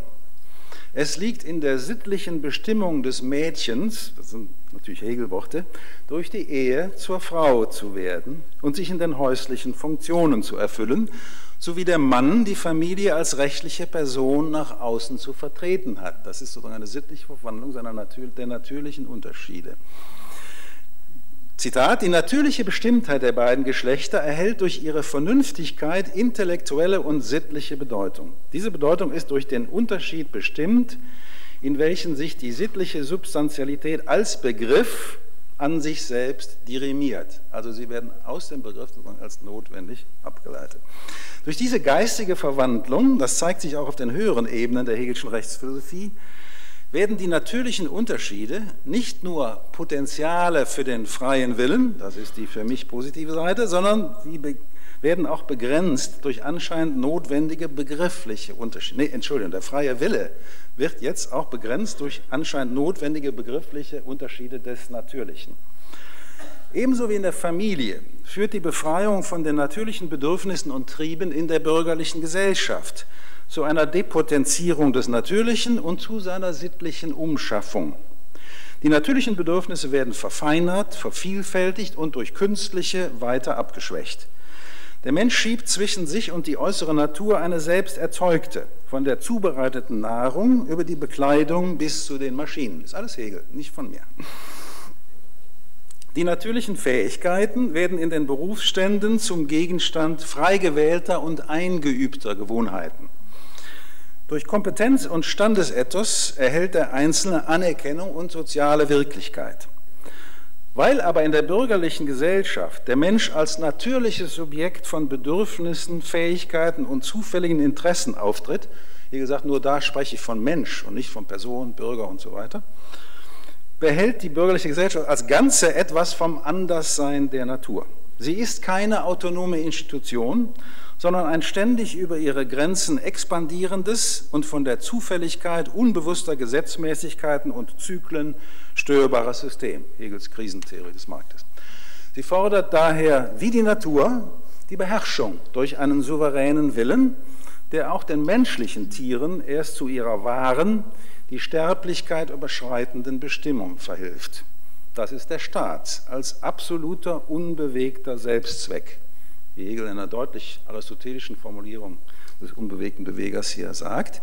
Es liegt in der sittlichen Bestimmung des Mädchens, das sind natürlich Hegelworte, durch die Ehe zur Frau zu werden und sich in den häuslichen Funktionen zu erfüllen, sowie der Mann die Familie als rechtliche Person nach außen zu vertreten hat. Das ist sozusagen eine sittliche Verwandlung seiner der natürlichen Unterschiede. Zitat, die natürliche Bestimmtheit der beiden Geschlechter erhält durch ihre Vernünftigkeit intellektuelle und sittliche Bedeutung. Diese Bedeutung ist durch den Unterschied bestimmt, in welchen sich die sittliche Substantialität als Begriff an sich selbst dirimiert. Also sie werden aus dem Begriff als notwendig abgeleitet. Durch diese geistige Verwandlung, das zeigt sich auch auf den höheren Ebenen der Hegelschen Rechtsphilosophie, werden die natürlichen Unterschiede nicht nur Potenziale für den freien Willen, das ist die für mich positive Seite, sondern sie werden auch begrenzt durch anscheinend notwendige begriffliche Unterschiede. Nee, Entschuldigung, der freie Wille wird jetzt auch begrenzt durch anscheinend notwendige begriffliche Unterschiede des Natürlichen. Ebenso wie in der Familie führt die Befreiung von den natürlichen Bedürfnissen und Trieben in der bürgerlichen Gesellschaft zu einer Depotenzierung des Natürlichen und zu seiner sittlichen Umschaffung. Die natürlichen Bedürfnisse werden verfeinert, vervielfältigt und durch künstliche weiter abgeschwächt. Der Mensch schiebt zwischen sich und die äußere Natur eine selbst erzeugte, von der zubereiteten Nahrung über die Bekleidung bis zu den Maschinen. Ist alles Hegel, nicht von mir. Die natürlichen Fähigkeiten werden in den Berufsständen zum Gegenstand frei gewählter und eingeübter Gewohnheiten. Durch Kompetenz und Standesethos erhält der Einzelne Anerkennung und soziale Wirklichkeit. Weil aber in der bürgerlichen Gesellschaft der Mensch als natürliches Subjekt von Bedürfnissen, Fähigkeiten und zufälligen Interessen auftritt, wie gesagt, nur da spreche ich von Mensch und nicht von Person, Bürger und so weiter, behält die bürgerliche Gesellschaft als Ganze etwas vom Anderssein der Natur. Sie ist keine autonome Institution, sondern ein ständig über ihre Grenzen expandierendes und von der Zufälligkeit unbewusster Gesetzmäßigkeiten und Zyklen störbares System, Hegels Krisentheorie des Marktes. Sie fordert daher wie die Natur die Beherrschung durch einen souveränen Willen, der auch den menschlichen Tieren erst zu ihrer wahren, die Sterblichkeit überschreitenden Bestimmung verhilft. Das ist der Staat als absoluter, unbewegter Selbstzweck, wie Hegel in einer deutlich aristotelischen Formulierung des unbewegten Bewegers hier sagt.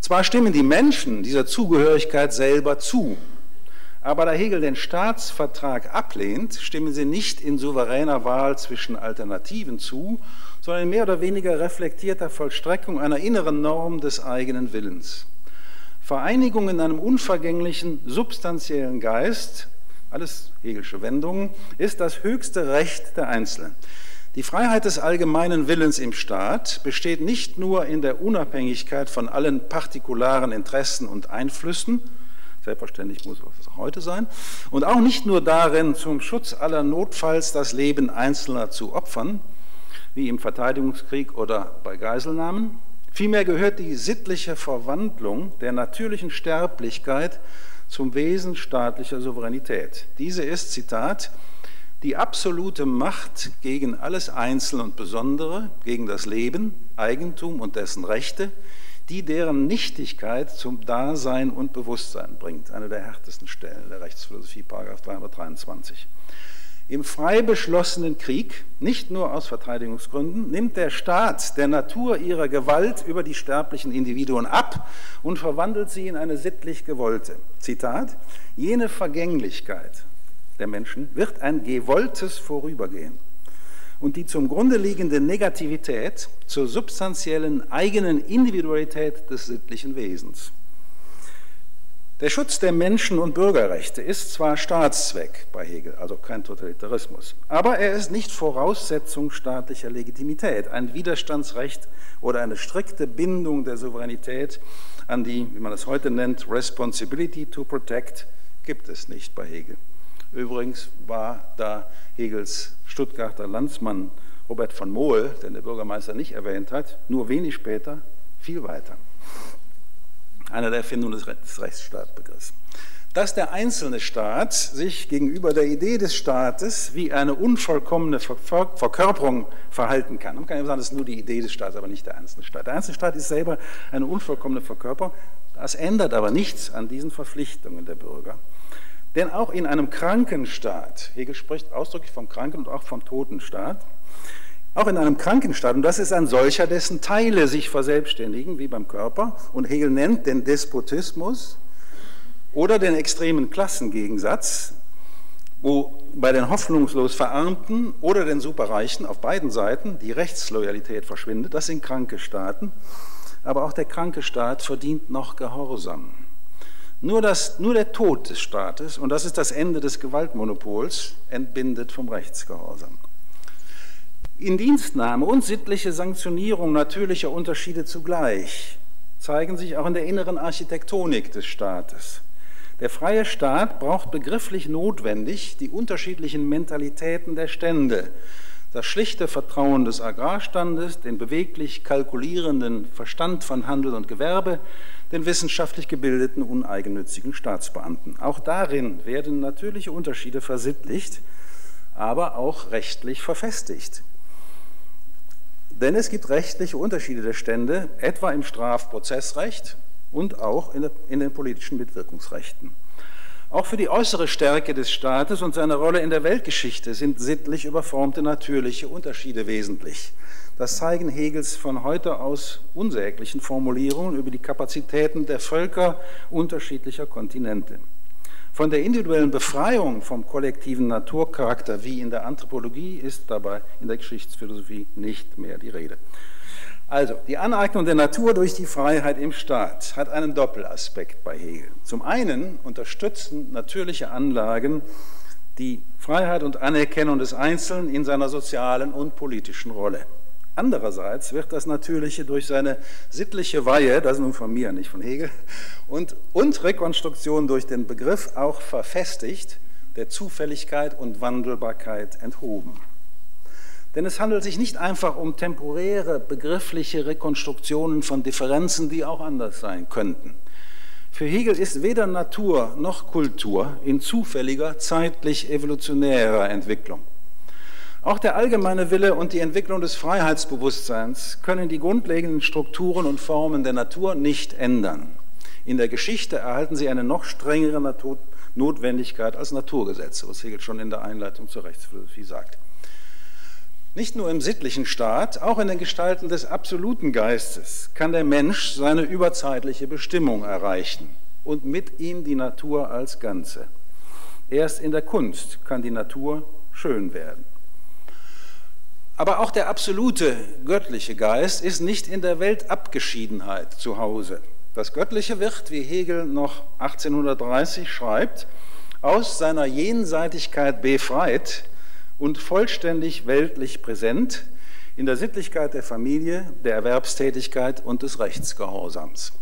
Zwar stimmen die Menschen dieser Zugehörigkeit selber zu, aber da Hegel den Staatsvertrag ablehnt, stimmen sie nicht in souveräner Wahl zwischen Alternativen zu, sondern in mehr oder weniger reflektierter Vollstreckung einer inneren Norm des eigenen Willens. Vereinigung in einem unvergänglichen, substanziellen Geist alles Hegelsche Wendungen, ist das höchste Recht der Einzelnen. Die Freiheit des allgemeinen Willens im Staat besteht nicht nur in der Unabhängigkeit von allen partikularen Interessen und Einflüssen, selbstverständlich muss es auch heute sein, und auch nicht nur darin, zum Schutz aller notfalls das Leben Einzelner zu opfern, wie im Verteidigungskrieg oder bei Geiselnahmen. Vielmehr gehört die sittliche Verwandlung der natürlichen Sterblichkeit zum Wesen staatlicher Souveränität. Diese ist, Zitat, die absolute Macht gegen alles Einzelne und Besondere, gegen das Leben, Eigentum und dessen Rechte, die deren Nichtigkeit zum Dasein und Bewusstsein bringt. Eine der härtesten Stellen der Rechtsphilosophie, Paragraph 323. Im frei beschlossenen Krieg, nicht nur aus Verteidigungsgründen, nimmt der Staat der Natur ihre Gewalt über die sterblichen Individuen ab und verwandelt sie in eine sittlich gewollte. Zitat, jene Vergänglichkeit der Menschen wird ein gewolltes Vorübergehen und die zum Grunde liegende Negativität zur substanziellen eigenen Individualität des sittlichen Wesens. Der Schutz der Menschen- und Bürgerrechte ist zwar Staatszweck bei Hegel, also kein Totalitarismus, aber er ist nicht Voraussetzung staatlicher Legitimität. Ein Widerstandsrecht oder eine strikte Bindung der Souveränität an die, wie man es heute nennt, Responsibility to Protect gibt es nicht bei Hegel. Übrigens war da Hegels Stuttgarter Landsmann Robert von Mohl, den der Bürgermeister nicht erwähnt hat, nur wenig später viel weiter einer der Erfindungen des Rechtsstaatbegriffs. Dass der einzelne Staat sich gegenüber der Idee des Staates wie eine unvollkommene Verkörperung verhalten kann. Man kann ja sagen, das ist nur die Idee des Staates, aber nicht der einzelne Staat. Der einzelne Staat ist selber eine unvollkommene Verkörperung. Das ändert aber nichts an diesen Verpflichtungen der Bürger. Denn auch in einem kranken Staat, Hegel spricht ausdrücklich vom kranken und auch vom toten Staat, auch in einem Krankenstaat, und das ist ein solcher, dessen Teile sich verselbstständigen, wie beim Körper, und Hegel nennt den Despotismus oder den extremen Klassengegensatz, wo bei den hoffnungslos Verarmten oder den Superreichen auf beiden Seiten die Rechtsloyalität verschwindet. Das sind kranke Staaten. Aber auch der kranke Staat verdient noch Gehorsam. Nur, das, nur der Tod des Staates, und das ist das Ende des Gewaltmonopols, entbindet vom Rechtsgehorsam. Indienstnahme und sittliche Sanktionierung natürlicher Unterschiede zugleich zeigen sich auch in der inneren Architektonik des Staates. Der freie Staat braucht begrifflich notwendig die unterschiedlichen Mentalitäten der Stände, das schlichte Vertrauen des Agrarstandes, den beweglich kalkulierenden Verstand von Handel und Gewerbe, den wissenschaftlich gebildeten uneigennützigen Staatsbeamten. Auch darin werden natürliche Unterschiede versittlicht, aber auch rechtlich verfestigt. Denn es gibt rechtliche Unterschiede der Stände, etwa im Strafprozessrecht und auch in, den politischen Mitwirkungsrechten. Auch für die äußere Stärke des Staates und seine Rolle in der Weltgeschichte sind sittlich überformte natürliche Unterschiede wesentlich. Das zeigen Hegels von heute aus unsäglichen Formulierungen über die Kapazitäten der Völker unterschiedlicher Kontinente. Von der individuellen Befreiung vom kollektiven Naturcharakter wie in der Anthropologie ist dabei in der Geschichtsphilosophie nicht mehr die Rede. Also, die Aneignung der Natur durch die Freiheit im Staat hat einen Doppelaspekt bei Hegel. Zum einen unterstützen natürliche Anlagen die Freiheit und Anerkennung des Einzelnen in seiner sozialen und politischen Rolle. Andererseits wird das Natürliche durch seine sittliche Weihe, das ist nun von mir, nicht von Hegel, und, und Rekonstruktion durch den Begriff auch verfestigt, der Zufälligkeit und Wandelbarkeit enthoben. Denn es handelt sich nicht einfach um temporäre begriffliche Rekonstruktionen von Differenzen, die auch anders sein könnten. Für Hegel ist weder Natur noch Kultur in zufälliger, zeitlich evolutionärer Entwicklung. Auch der allgemeine Wille und die Entwicklung des Freiheitsbewusstseins können die grundlegenden Strukturen und Formen der Natur nicht ändern. In der Geschichte erhalten sie eine noch strengere Notwendigkeit als Naturgesetze, was Hegel schon in der Einleitung zur Rechtsphilosophie sagt. Nicht nur im sittlichen Staat, auch in den Gestalten des absoluten Geistes kann der Mensch seine überzeitliche Bestimmung erreichen und mit ihm die Natur als Ganze. Erst in der Kunst kann die Natur schön werden. Aber auch der absolute göttliche Geist ist nicht in der Weltabgeschiedenheit zu Hause. Das Göttliche wird, wie Hegel noch 1830 schreibt, aus seiner Jenseitigkeit befreit und vollständig weltlich präsent in der Sittlichkeit der Familie, der Erwerbstätigkeit und des Rechtsgehorsams.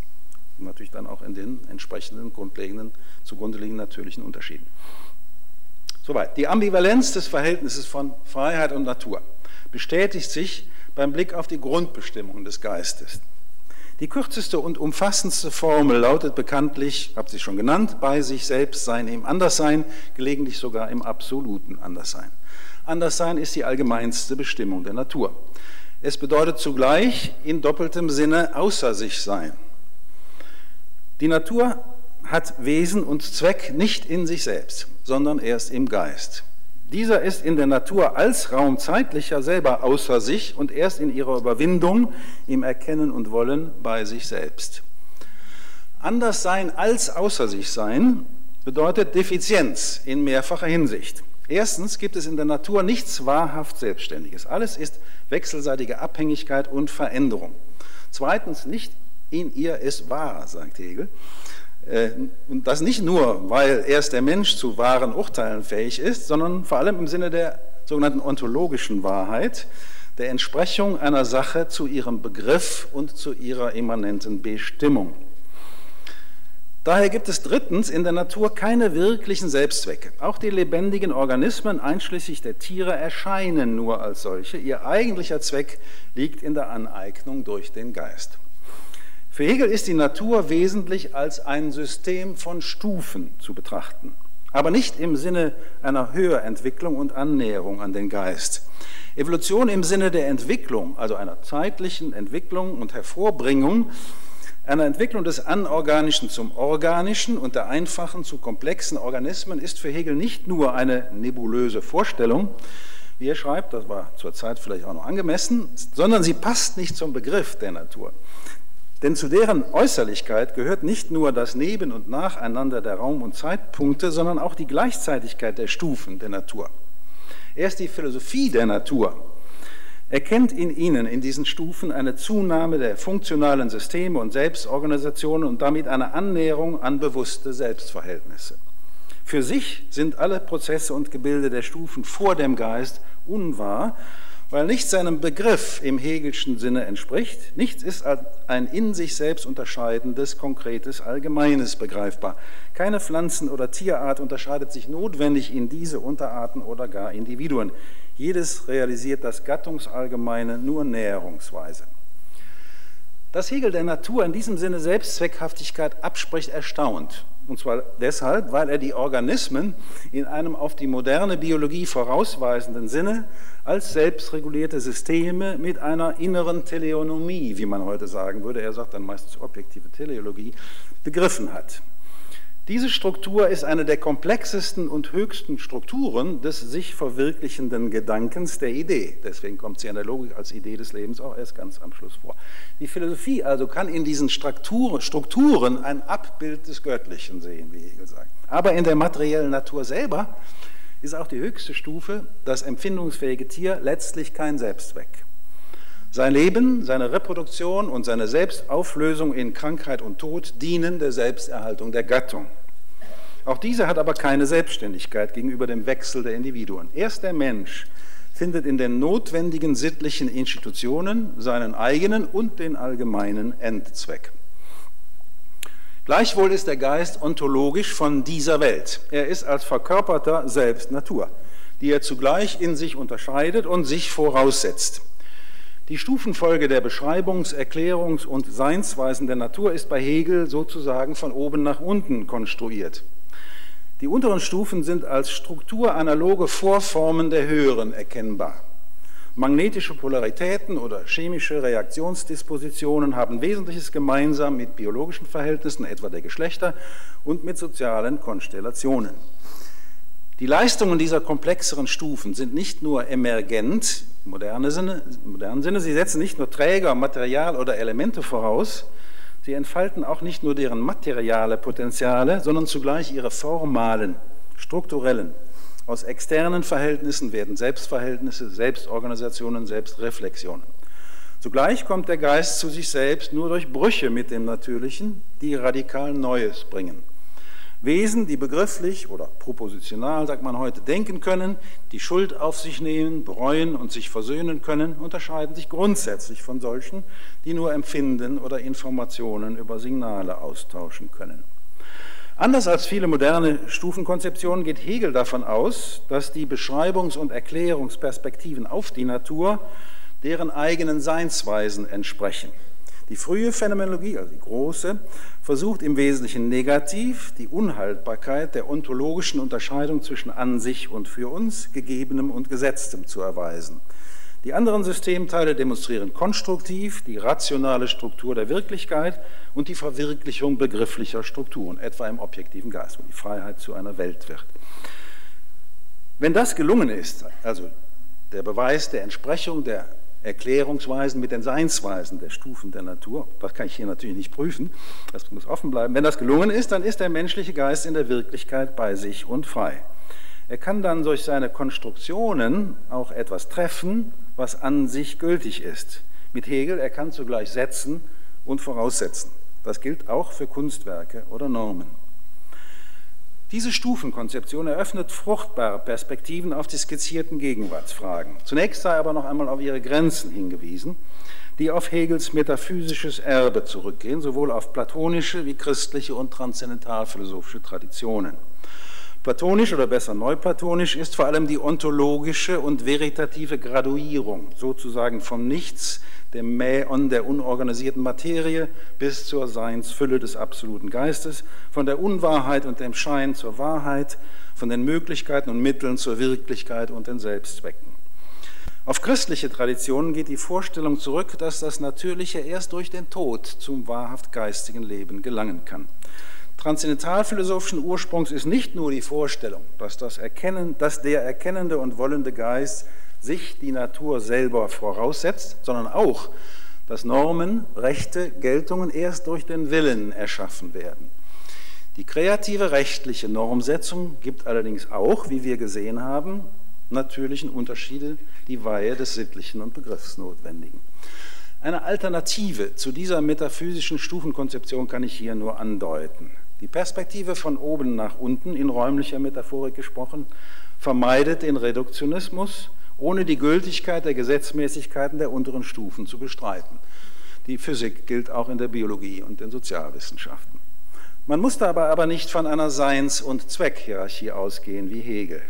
Und natürlich dann auch in den entsprechenden grundlegenden, zugrunde liegenden natürlichen Unterschieden. Soweit. Die Ambivalenz des Verhältnisses von Freiheit und Natur bestätigt sich beim Blick auf die Grundbestimmung des Geistes. Die kürzeste und umfassendste Formel lautet bekanntlich, habe ich schon genannt, bei sich selbst sein im Anderssein, gelegentlich sogar im absoluten Anderssein. Anderssein ist die allgemeinste Bestimmung der Natur. Es bedeutet zugleich in doppeltem Sinne außer sich sein. Die Natur hat Wesen und Zweck nicht in sich selbst, sondern erst im Geist. Dieser ist in der Natur als Raum zeitlicher selber außer sich und erst in ihrer Überwindung, im Erkennen und Wollen bei sich selbst. Anders sein als außer sich sein bedeutet Defizienz in mehrfacher Hinsicht. Erstens gibt es in der Natur nichts wahrhaft Selbstständiges. Alles ist wechselseitige Abhängigkeit und Veränderung. Zweitens, nicht in ihr ist wahr, sagt Hegel. Äh, und das nicht nur, weil erst der Mensch zu wahren Urteilen fähig ist, sondern vor allem im Sinne der sogenannten ontologischen Wahrheit, der Entsprechung einer Sache zu ihrem Begriff und zu ihrer immanenten Bestimmung. Daher gibt es drittens in der Natur keine wirklichen Selbstzwecke. Auch die lebendigen Organismen, einschließlich der Tiere, erscheinen nur als solche. Ihr eigentlicher Zweck liegt in der Aneignung durch den Geist. Für Hegel ist die Natur wesentlich als ein System von Stufen zu betrachten, aber nicht im Sinne einer Höherentwicklung und Annäherung an den Geist. Evolution im Sinne der Entwicklung, also einer zeitlichen Entwicklung und Hervorbringung, einer Entwicklung des Anorganischen zum Organischen und der einfachen zu komplexen Organismen ist für Hegel nicht nur eine nebulöse Vorstellung, wie er schreibt, das war zur Zeit vielleicht auch noch angemessen, sondern sie passt nicht zum Begriff der Natur. Denn zu deren Äußerlichkeit gehört nicht nur das Neben- und Nacheinander der Raum- und Zeitpunkte, sondern auch die Gleichzeitigkeit der Stufen der Natur. Erst die Philosophie der Natur erkennt in ihnen, in diesen Stufen, eine Zunahme der funktionalen Systeme und Selbstorganisationen und damit eine Annäherung an bewusste Selbstverhältnisse. Für sich sind alle Prozesse und Gebilde der Stufen vor dem Geist unwahr, weil nichts seinem Begriff im Hegelschen Sinne entspricht. Nichts ist als ein in sich selbst unterscheidendes, konkretes, allgemeines begreifbar. Keine Pflanzen- oder Tierart unterscheidet sich notwendig in diese Unterarten oder gar Individuen. Jedes realisiert das Gattungsallgemeine nur näherungsweise. Dass Hegel der Natur in diesem Sinne Selbstzweckhaftigkeit abspricht, erstaunt. Und zwar deshalb, weil er die Organismen in einem auf die moderne Biologie vorausweisenden Sinne als selbstregulierte Systeme mit einer inneren Teleonomie, wie man heute sagen würde, er sagt dann meistens objektive Teleologie, begriffen hat. Diese Struktur ist eine der komplexesten und höchsten Strukturen des sich verwirklichenden Gedankens der Idee. Deswegen kommt sie in der Logik als Idee des Lebens auch erst ganz am Schluss vor. Die Philosophie also kann in diesen Strukturen ein Abbild des Göttlichen sehen, wie Hegel sagt. Aber in der materiellen Natur selber ist auch die höchste Stufe, das empfindungsfähige Tier, letztlich kein Selbstzweck. Sein Leben, seine Reproduktion und seine Selbstauflösung in Krankheit und Tod dienen der Selbsterhaltung der Gattung. Auch diese hat aber keine Selbstständigkeit gegenüber dem Wechsel der Individuen. Erst der Mensch findet in den notwendigen sittlichen Institutionen seinen eigenen und den allgemeinen Endzweck. Gleichwohl ist der Geist ontologisch von dieser Welt. Er ist als verkörperter selbst Natur. die er zugleich in sich unterscheidet und sich voraussetzt. Die Stufenfolge der Beschreibungs-, Erklärungs- und Seinsweisen der Natur ist bei Hegel sozusagen von oben nach unten konstruiert. Die unteren Stufen sind als strukturanaloge Vorformen der höheren erkennbar. Magnetische Polaritäten oder chemische Reaktionsdispositionen haben Wesentliches gemeinsam mit biologischen Verhältnissen, etwa der Geschlechter, und mit sozialen Konstellationen. Die Leistungen dieser komplexeren Stufen sind nicht nur emergent, moderne Sinne, modernen Sinne, sie setzen nicht nur Träger, Material oder Elemente voraus, sie entfalten auch nicht nur deren materiale Potenziale, sondern zugleich ihre formalen, strukturellen. Aus externen Verhältnissen werden Selbstverhältnisse, Selbstorganisationen, Selbstreflexionen. Zugleich kommt der Geist zu sich selbst nur durch Brüche mit dem Natürlichen, die radikal Neues bringen. Wesen, die begrifflich oder propositional, sagt man heute, denken können, die Schuld auf sich nehmen, bereuen und sich versöhnen können, unterscheiden sich grundsätzlich von solchen, die nur empfinden oder Informationen über Signale austauschen können. Anders als viele moderne Stufenkonzeptionen geht Hegel davon aus, dass die Beschreibungs- und Erklärungsperspektiven auf die Natur deren eigenen Seinsweisen entsprechen. Die frühe Phänomenologie, also die große, versucht im Wesentlichen negativ die Unhaltbarkeit der ontologischen Unterscheidung zwischen an sich und für uns, gegebenem und gesetztem zu erweisen. Die anderen Systemteile demonstrieren konstruktiv die rationale Struktur der Wirklichkeit und die Verwirklichung begrifflicher Strukturen, etwa im objektiven Geist, wo die Freiheit zu einer Welt wird. Wenn das gelungen ist, also der Beweis der Entsprechung der Erklärungsweisen mit den Seinsweisen der Stufen der Natur. Das kann ich hier natürlich nicht prüfen, das muss offen bleiben. Wenn das gelungen ist, dann ist der menschliche Geist in der Wirklichkeit bei sich und frei. Er kann dann durch seine Konstruktionen auch etwas treffen, was an sich gültig ist. Mit Hegel, er kann zugleich setzen und voraussetzen. Das gilt auch für Kunstwerke oder Normen. Diese Stufenkonzeption eröffnet fruchtbare Perspektiven auf die skizzierten Gegenwartsfragen. Zunächst sei aber noch einmal auf ihre Grenzen hingewiesen, die auf Hegels metaphysisches Erbe zurückgehen, sowohl auf platonische wie christliche und transzendentalphilosophische Traditionen. Platonisch oder besser neuplatonisch ist vor allem die ontologische und veritative Graduierung, sozusagen vom Nichts dem Mäon der unorganisierten Materie bis zur Seinsfülle des absoluten Geistes, von der Unwahrheit und dem Schein zur Wahrheit, von den Möglichkeiten und Mitteln zur Wirklichkeit und den Selbstzwecken. Auf christliche Traditionen geht die Vorstellung zurück, dass das Natürliche erst durch den Tod zum wahrhaft geistigen Leben gelangen kann. Transzendentalphilosophischen Ursprungs ist nicht nur die Vorstellung, dass, das Erkennen, dass der erkennende und wollende Geist sich die Natur selber voraussetzt, sondern auch, dass Normen, Rechte, Geltungen erst durch den Willen erschaffen werden. Die kreative rechtliche Normsetzung gibt allerdings auch, wie wir gesehen haben, natürlichen Unterschiede die Weihe des Sittlichen und Begriffsnotwendigen. Eine Alternative zu dieser metaphysischen Stufenkonzeption kann ich hier nur andeuten. Die Perspektive von oben nach unten, in räumlicher Metaphorik gesprochen, vermeidet den Reduktionismus ohne die Gültigkeit der Gesetzmäßigkeiten der unteren Stufen zu bestreiten. Die Physik gilt auch in der Biologie und den Sozialwissenschaften. Man muss dabei aber nicht von einer Seins- und Zweckhierarchie ausgehen wie Hegel.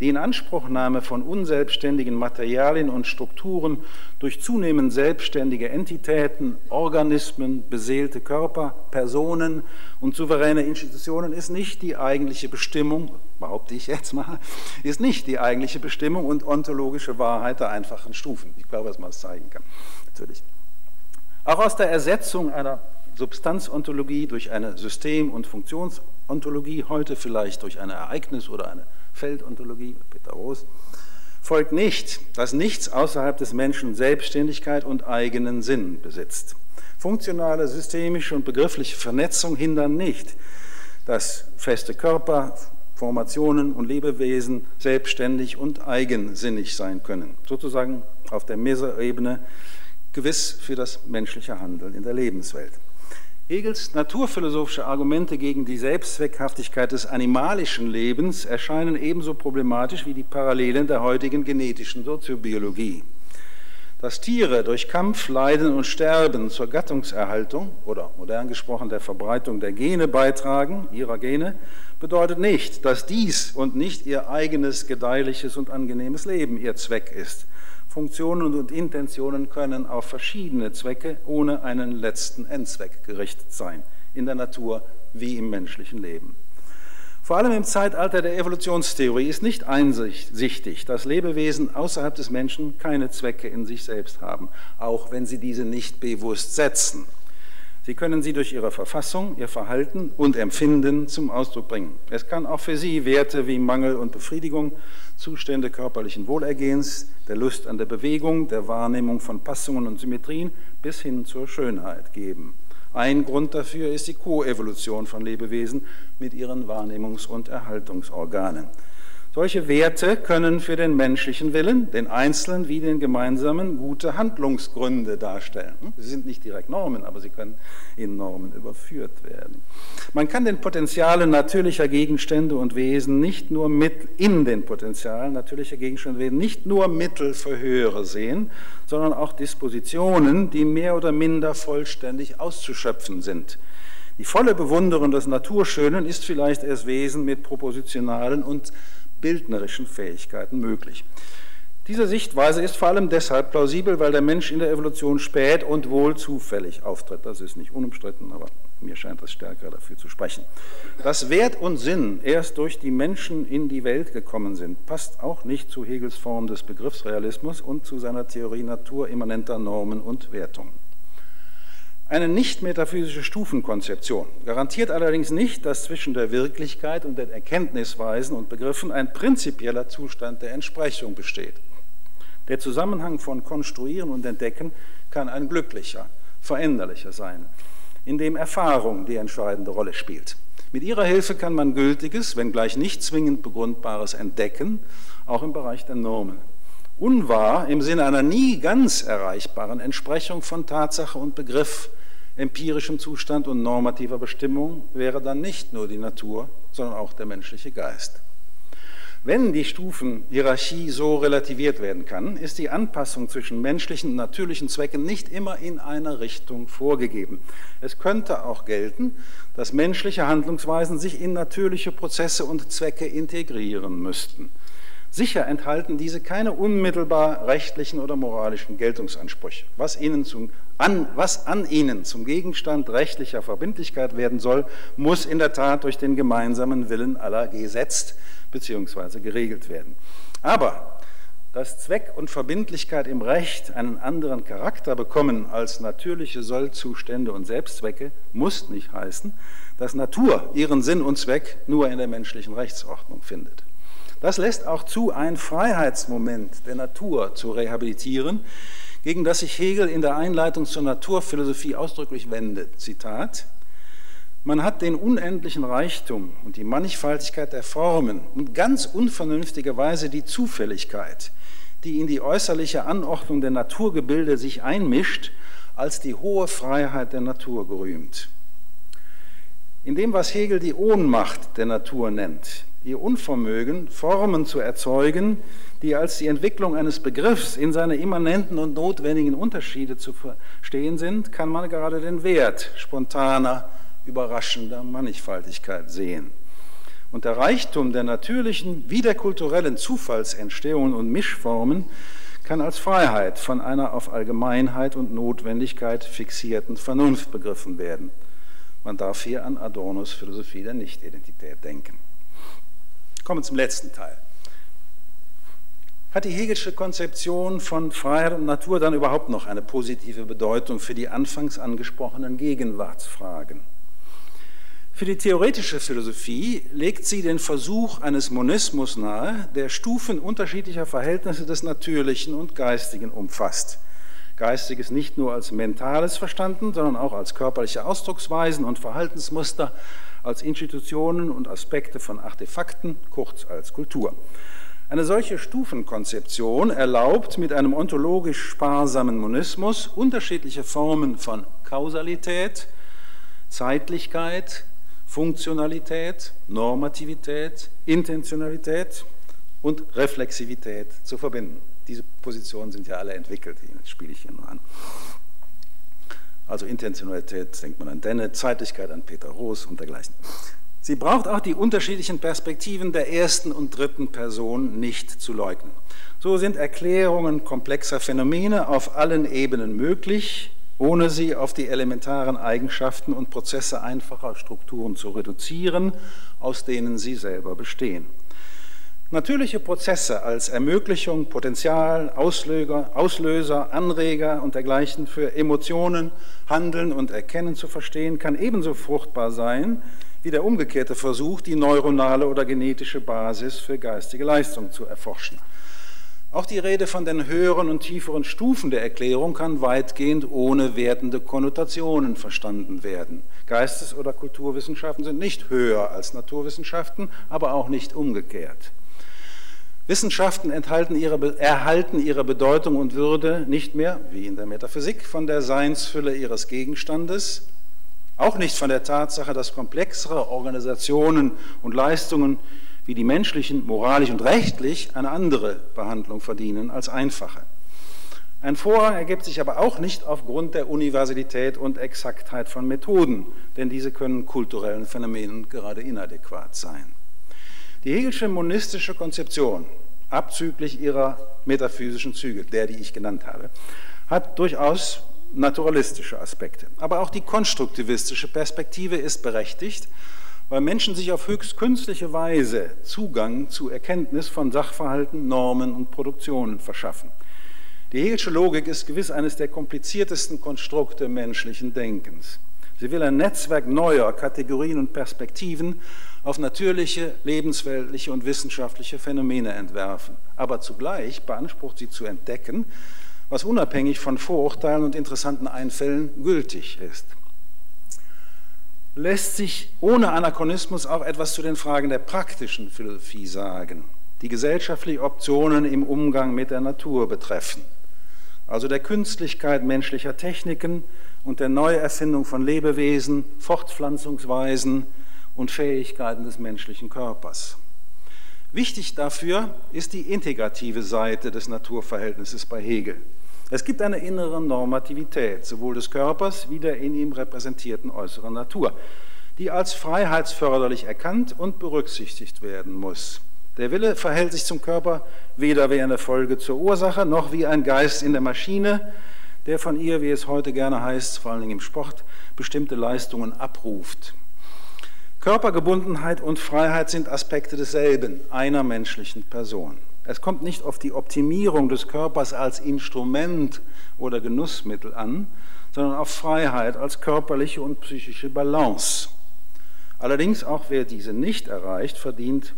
Die Inanspruchnahme von unselbstständigen Materialien und Strukturen durch zunehmend selbstständige Entitäten, Organismen, beseelte Körper, Personen und souveräne Institutionen ist nicht die eigentliche Bestimmung, behaupte ich jetzt mal, ist nicht die eigentliche Bestimmung und ontologische Wahrheit der einfachen Stufen. Ich glaube, dass man es zeigen kann, natürlich. Auch aus der Ersetzung einer Substanzontologie durch eine System- und Funktionsontologie, heute vielleicht durch eine Ereignis- oder eine Feldontologie, Peter Roos, folgt nicht, dass nichts außerhalb des Menschen Selbstständigkeit und eigenen Sinn besitzt. Funktionale, systemische und begriffliche Vernetzung hindern nicht, dass feste Körper, Formationen und Lebewesen selbstständig und eigensinnig sein können, sozusagen auf der Meserebene gewiss für das menschliche Handeln in der Lebenswelt. Hegels naturphilosophische Argumente gegen die Selbstzweckhaftigkeit des animalischen Lebens erscheinen ebenso problematisch wie die Parallelen der heutigen genetischen Soziobiologie. Dass Tiere durch Kampf, Leiden und Sterben zur Gattungserhaltung oder modern gesprochen der Verbreitung der Gene beitragen, ihrer Gene, bedeutet nicht, dass dies und nicht ihr eigenes gedeihliches und angenehmes Leben ihr Zweck ist. Funktionen und Intentionen können auf verschiedene Zwecke ohne einen letzten Endzweck gerichtet sein, in der Natur wie im menschlichen Leben. Vor allem im Zeitalter der Evolutionstheorie ist nicht einsichtig, dass Lebewesen außerhalb des Menschen keine Zwecke in sich selbst haben, auch wenn sie diese nicht bewusst setzen. Sie können sie durch ihre Verfassung, ihr Verhalten und Empfinden zum Ausdruck bringen. Es kann auch für sie Werte wie Mangel und Befriedigung, Zustände körperlichen Wohlergehens, der Lust an der Bewegung, der Wahrnehmung von Passungen und Symmetrien bis hin zur Schönheit geben. Ein Grund dafür ist die Koevolution von Lebewesen mit ihren Wahrnehmungs- und Erhaltungsorganen. Solche Werte können für den menschlichen Willen, den einzelnen wie den gemeinsamen, gute Handlungsgründe darstellen. Sie sind nicht direkt Normen, aber sie können in Normen überführt werden. Man kann den Potenzialen natürlicher Gegenstände und Wesen nicht nur mit in den Potenzialen natürlicher Gegenstände und Wesen nicht nur Mittel für höhere sehen, sondern auch Dispositionen, die mehr oder minder vollständig auszuschöpfen sind. Die volle Bewunderung des Naturschönen ist vielleicht erst Wesen mit propositionalen und bildnerischen Fähigkeiten möglich. Diese Sichtweise ist vor allem deshalb plausibel, weil der Mensch in der Evolution spät und wohl zufällig auftritt. Das ist nicht unumstritten, aber mir scheint das stärker dafür zu sprechen. Dass Wert und Sinn erst durch die Menschen in die Welt gekommen sind, passt auch nicht zu Hegels Form des Begriffsrealismus und zu seiner Theorie naturimmanenter Normen und Wertungen. Eine nicht metaphysische Stufenkonzeption garantiert allerdings nicht, dass zwischen der Wirklichkeit und den Erkenntnisweisen und Begriffen ein prinzipieller Zustand der Entsprechung besteht. Der Zusammenhang von Konstruieren und Entdecken kann ein glücklicher, veränderlicher sein, in dem Erfahrung die entscheidende Rolle spielt. Mit ihrer Hilfe kann man gültiges, wenngleich nicht zwingend begründbares entdecken, auch im Bereich der Normen. Unwahr im Sinne einer nie ganz erreichbaren Entsprechung von Tatsache und Begriff empirischem Zustand und normativer Bestimmung wäre dann nicht nur die Natur, sondern auch der menschliche Geist. Wenn die Stufenhierarchie so relativiert werden kann, ist die Anpassung zwischen menschlichen und natürlichen Zwecken nicht immer in einer Richtung vorgegeben. Es könnte auch gelten, dass menschliche Handlungsweisen sich in natürliche Prozesse und Zwecke integrieren müssten. Sicher enthalten diese keine unmittelbar rechtlichen oder moralischen Geltungsansprüche. Was, ihnen zum, an, was an ihnen zum Gegenstand rechtlicher Verbindlichkeit werden soll, muss in der Tat durch den gemeinsamen Willen aller gesetzt bzw. geregelt werden. Aber dass Zweck und Verbindlichkeit im Recht einen anderen Charakter bekommen als natürliche Sollzustände und Selbstzwecke, muss nicht heißen, dass Natur ihren Sinn und Zweck nur in der menschlichen Rechtsordnung findet. Das lässt auch zu, ein Freiheitsmoment der Natur zu rehabilitieren, gegen das sich Hegel in der Einleitung zur Naturphilosophie ausdrücklich wendet. Zitat, man hat den unendlichen Reichtum und die Mannigfaltigkeit der Formen und ganz unvernünftigerweise die Zufälligkeit, die in die äußerliche Anordnung der Naturgebilde sich einmischt, als die hohe Freiheit der Natur gerühmt. In dem, was Hegel die Ohnmacht der Natur nennt, ihr Unvermögen, Formen zu erzeugen, die als die Entwicklung eines Begriffs in seine immanenten und notwendigen Unterschiede zu verstehen sind, kann man gerade den Wert spontaner, überraschender Mannigfaltigkeit sehen. Und der Reichtum der natürlichen wie der kulturellen Zufallsentstehungen und Mischformen kann als Freiheit von einer auf Allgemeinheit und Notwendigkeit fixierten Vernunft begriffen werden. Man darf hier an Adornos Philosophie der Nichtidentität denken. Kommen zum letzten Teil. Hat die Hegelsche Konzeption von Freiheit und Natur dann überhaupt noch eine positive Bedeutung für die anfangs angesprochenen Gegenwartsfragen? Für die theoretische Philosophie legt sie den Versuch eines Monismus nahe, der Stufen unterschiedlicher Verhältnisse des Natürlichen und Geistigen umfasst. Geistiges nicht nur als Mentales verstanden, sondern auch als körperliche Ausdrucksweisen und Verhaltensmuster, als Institutionen und Aspekte von Artefakten, kurz als Kultur. Eine solche Stufenkonzeption erlaubt mit einem ontologisch sparsamen Monismus unterschiedliche Formen von Kausalität, Zeitlichkeit, Funktionalität, Normativität, Intentionalität und Reflexivität zu verbinden. diese Positionen sind ja alle entwickelt, die spiele ich hier nur an. Also Intentionalität denkt man an Dennett, Zeitlichkeit an Peter Roos und dergleichen. Sie braucht auch die unterschiedlichen Perspektiven der ersten und dritten Person nicht zu leugnen. So sind Erklärungen komplexer Phänomene auf allen Ebenen möglich, ohne sie auf die elementaren Eigenschaften und Prozesse einfacher Strukturen zu reduzieren, aus denen sie selber bestehen. Natürliche Prozesse als Ermöglichung, Potenzial, Auslöser, Auslöser, Anreger und dergleichen für Emotionen, Handeln und Erkennen zu verstehen, kann ebenso fruchtbar sein wie der umgekehrte Versuch, die neuronale oder genetische Basis für geistige Leistung zu erforschen. Auch die Rede von den höheren und tieferen Stufen der Erklärung kann weitgehend ohne wertende Konnotationen verstanden werden. Geistes- oder Kulturwissenschaften sind nicht höher als Naturwissenschaften, aber auch nicht umgekehrt. Wissenschaften ihre, erhalten ihre Bedeutung und Würde nicht mehr, wie in der Metaphysik, von der Seinsfülle ihres Gegenstandes, auch nicht von der Tatsache, dass komplexere Organisationen und Leistungen wie die menschlichen, moralisch und rechtlich eine andere Behandlung verdienen als einfache. Ein Vorrang ergibt sich aber auch nicht aufgrund der Universalität und Exaktheit von Methoden, denn diese können kulturellen Phänomenen gerade inadäquat sein. Die Hegelsche monistische Konzeption, abzüglich ihrer metaphysischen Züge, der, die ich genannt habe, hat durchaus naturalistische Aspekte. Aber auch die konstruktivistische Perspektive ist berechtigt, weil Menschen sich auf höchst künstliche Weise Zugang zu Erkenntnis von Sachverhalten, Normen und Produktionen verschaffen. Die Hegelsche Logik ist gewiss eines der kompliziertesten Konstrukte menschlichen Denkens. Sie will ein Netzwerk neuer Kategorien und Perspektiven auf natürliche, lebensweltliche und wissenschaftliche Phänomene entwerfen. Aber zugleich beansprucht sie zu entdecken, was unabhängig von Vorurteilen und interessanten Einfällen gültig ist. Lässt sich ohne Anachronismus auch etwas zu den Fragen der praktischen Philosophie sagen, die gesellschaftliche Optionen im Umgang mit der Natur betreffen, also der Künstlichkeit menschlicher Techniken und der Neuerfindung von Lebewesen, Fortpflanzungsweisen und Fähigkeiten des menschlichen Körpers. Wichtig dafür ist die integrative Seite des Naturverhältnisses bei Hegel. Es gibt eine innere Normativität, sowohl des Körpers wie der in ihm repräsentierten äußeren Natur, die als freiheitsförderlich erkannt und berücksichtigt werden muss. Der Wille verhält sich zum Körper weder wie eine Folge zur Ursache, noch wie ein Geist in der Maschine, der von ihr, wie es heute gerne heißt, vor allen Dingen im Sport, bestimmte Leistungen abruft. Körpergebundenheit und Freiheit sind Aspekte desselben, einer menschlichen Person. Es kommt nicht auf die Optimierung des Körpers als Instrument oder Genussmittel an, sondern auf Freiheit als körperliche und psychische Balance. Allerdings auch wer diese nicht erreicht, verdient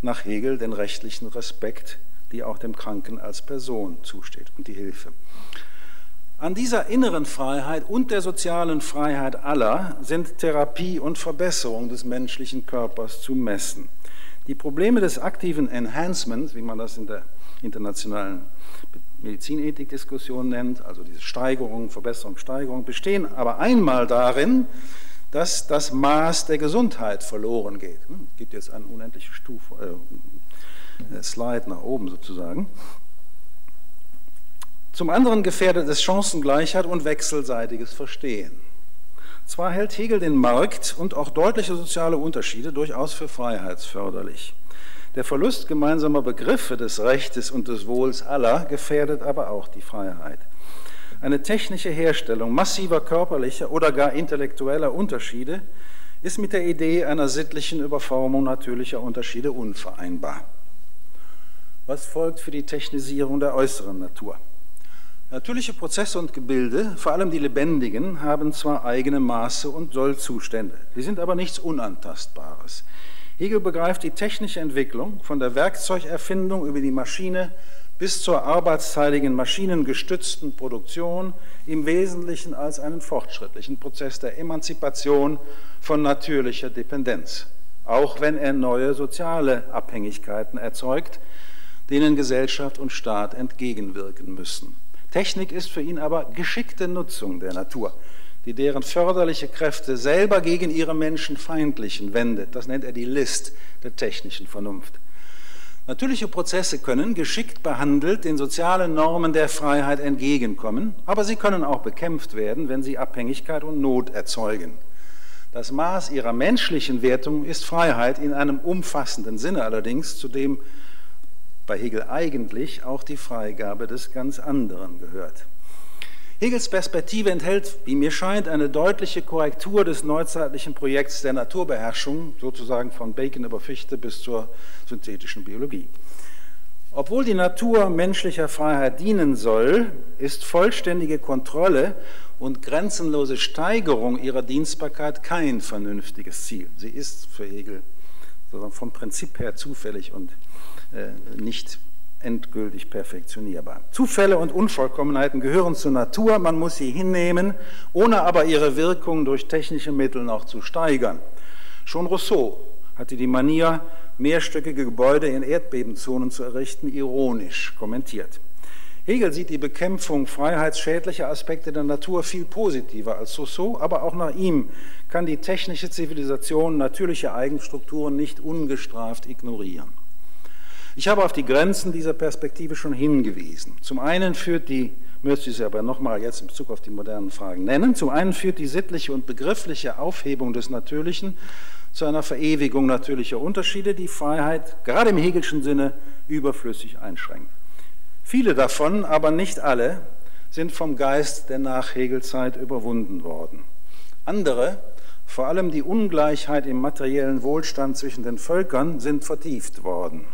nach Hegel den rechtlichen Respekt, die auch dem Kranken als Person zusteht und die Hilfe. An dieser inneren Freiheit und der sozialen Freiheit aller sind Therapie und Verbesserung des menschlichen Körpers zu messen. Die Probleme des aktiven Enhancements, wie man das in der internationalen Medizinethik-Diskussion nennt, also diese Steigerung, Verbesserung, Steigerung, bestehen aber einmal darin, dass das Maß der Gesundheit verloren geht. Es hm, gibt jetzt eine unendliche Stufe, äh, Slide nach oben sozusagen. Zum anderen gefährdet es Chancengleichheit und wechselseitiges Verstehen. Zwar hält Hegel den Markt und auch deutliche soziale Unterschiede durchaus für freiheitsförderlich. Der Verlust gemeinsamer Begriffe des Rechtes und des Wohls aller gefährdet aber auch die Freiheit. Eine technische Herstellung massiver körperlicher oder gar intellektueller Unterschiede ist mit der Idee einer sittlichen Überformung natürlicher Unterschiede unvereinbar. Was folgt für die Technisierung der äußeren Natur? Natürliche Prozesse und Gebilde, vor allem die lebendigen, haben zwar eigene Maße und Sollzustände, sie sind aber nichts Unantastbares. Hegel begreift die technische Entwicklung von der Werkzeugerfindung über die Maschine bis zur arbeitsteiligen maschinengestützten Produktion im Wesentlichen als einen fortschrittlichen Prozess der Emanzipation von natürlicher Dependenz, auch wenn er neue soziale Abhängigkeiten erzeugt, denen Gesellschaft und Staat entgegenwirken müssen. Technik ist für ihn aber geschickte Nutzung der Natur, die deren förderliche Kräfte selber gegen ihre menschenfeindlichen wendet. Das nennt er die List der technischen Vernunft. Natürliche Prozesse können, geschickt behandelt, den sozialen Normen der Freiheit entgegenkommen, aber sie können auch bekämpft werden, wenn sie Abhängigkeit und Not erzeugen. Das Maß ihrer menschlichen Wertung ist Freiheit in einem umfassenden Sinne allerdings, zu dem bei Hegel eigentlich auch die Freigabe des ganz anderen gehört. Hegels Perspektive enthält, wie mir scheint, eine deutliche Korrektur des neuzeitlichen Projekts der Naturbeherrschung, sozusagen von Bacon über Fichte bis zur synthetischen Biologie. Obwohl die Natur menschlicher Freiheit dienen soll, ist vollständige Kontrolle und grenzenlose Steigerung ihrer Dienstbarkeit kein vernünftiges Ziel. Sie ist für Hegel vom Prinzip her zufällig und nicht endgültig perfektionierbar. Zufälle und Unvollkommenheiten gehören zur Natur, man muss sie hinnehmen, ohne aber ihre Wirkung durch technische Mittel noch zu steigern. Schon Rousseau hatte die Manier, mehrstöckige Gebäude in Erdbebenzonen zu errichten, ironisch kommentiert. Hegel sieht die Bekämpfung freiheitsschädlicher Aspekte der Natur viel positiver als Rousseau, aber auch nach ihm kann die technische Zivilisation natürliche Eigenstrukturen nicht ungestraft ignorieren. Ich habe auf die Grenzen dieser Perspektive schon hingewiesen. Zum einen führt die, müsste ich sie aber nochmal jetzt in Bezug auf die modernen Fragen nennen, zum einen führt die sittliche und begriffliche Aufhebung des Natürlichen zu einer Verewigung natürlicher Unterschiede, die Freiheit gerade im Hegelschen Sinne überflüssig einschränkt. Viele davon, aber nicht alle, sind vom Geist der Nachhegelzeit überwunden worden. Andere, vor allem die Ungleichheit im materiellen Wohlstand zwischen den Völkern, sind vertieft worden.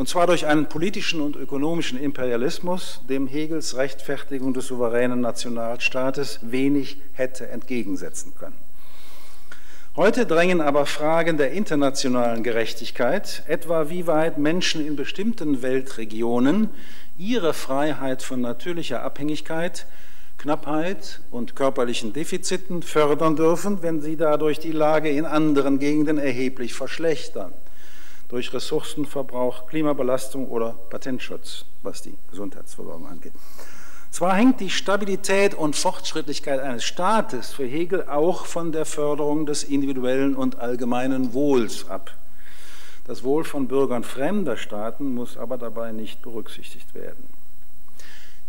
Und zwar durch einen politischen und ökonomischen Imperialismus, dem Hegels Rechtfertigung des souveränen Nationalstaates wenig hätte entgegensetzen können. Heute drängen aber Fragen der internationalen Gerechtigkeit, etwa wie weit Menschen in bestimmten Weltregionen ihre Freiheit von natürlicher Abhängigkeit, Knappheit und körperlichen Defiziten fördern dürfen, wenn sie dadurch die Lage in anderen Gegenden erheblich verschlechtern durch Ressourcenverbrauch, Klimabelastung oder Patentschutz, was die Gesundheitsversorgung angeht. Zwar hängt die Stabilität und Fortschrittlichkeit eines Staates für Hegel auch von der Förderung des individuellen und allgemeinen Wohls ab. Das Wohl von Bürgern fremder Staaten muss aber dabei nicht berücksichtigt werden.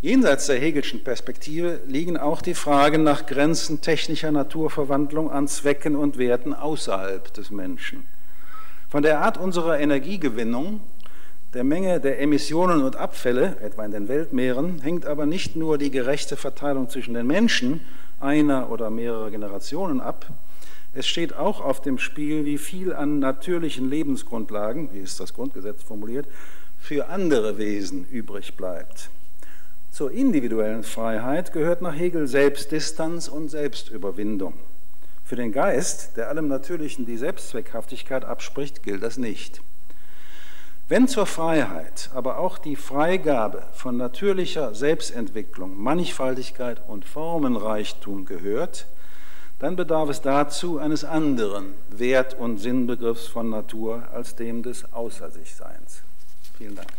Jenseits der Hegelschen Perspektive liegen auch die Fragen nach Grenzen technischer Naturverwandlung an Zwecken und Werten außerhalb des Menschen. Von der Art unserer Energiegewinnung, der Menge der Emissionen und Abfälle, etwa in den Weltmeeren, hängt aber nicht nur die gerechte Verteilung zwischen den Menschen einer oder mehrerer Generationen ab, es steht auch auf dem Spiel, wie viel an natürlichen Lebensgrundlagen, wie ist das Grundgesetz formuliert, für andere Wesen übrig bleibt. Zur individuellen Freiheit gehört nach Hegel Selbstdistanz und Selbstüberwindung. Für den Geist, der allem Natürlichen die Selbstzweckhaftigkeit abspricht, gilt das nicht. Wenn zur Freiheit aber auch die Freigabe von natürlicher Selbstentwicklung, Mannigfaltigkeit und Formenreichtum gehört, dann bedarf es dazu eines anderen Wert- und Sinnbegriffs von Natur als dem des Außersichseins. Vielen Dank.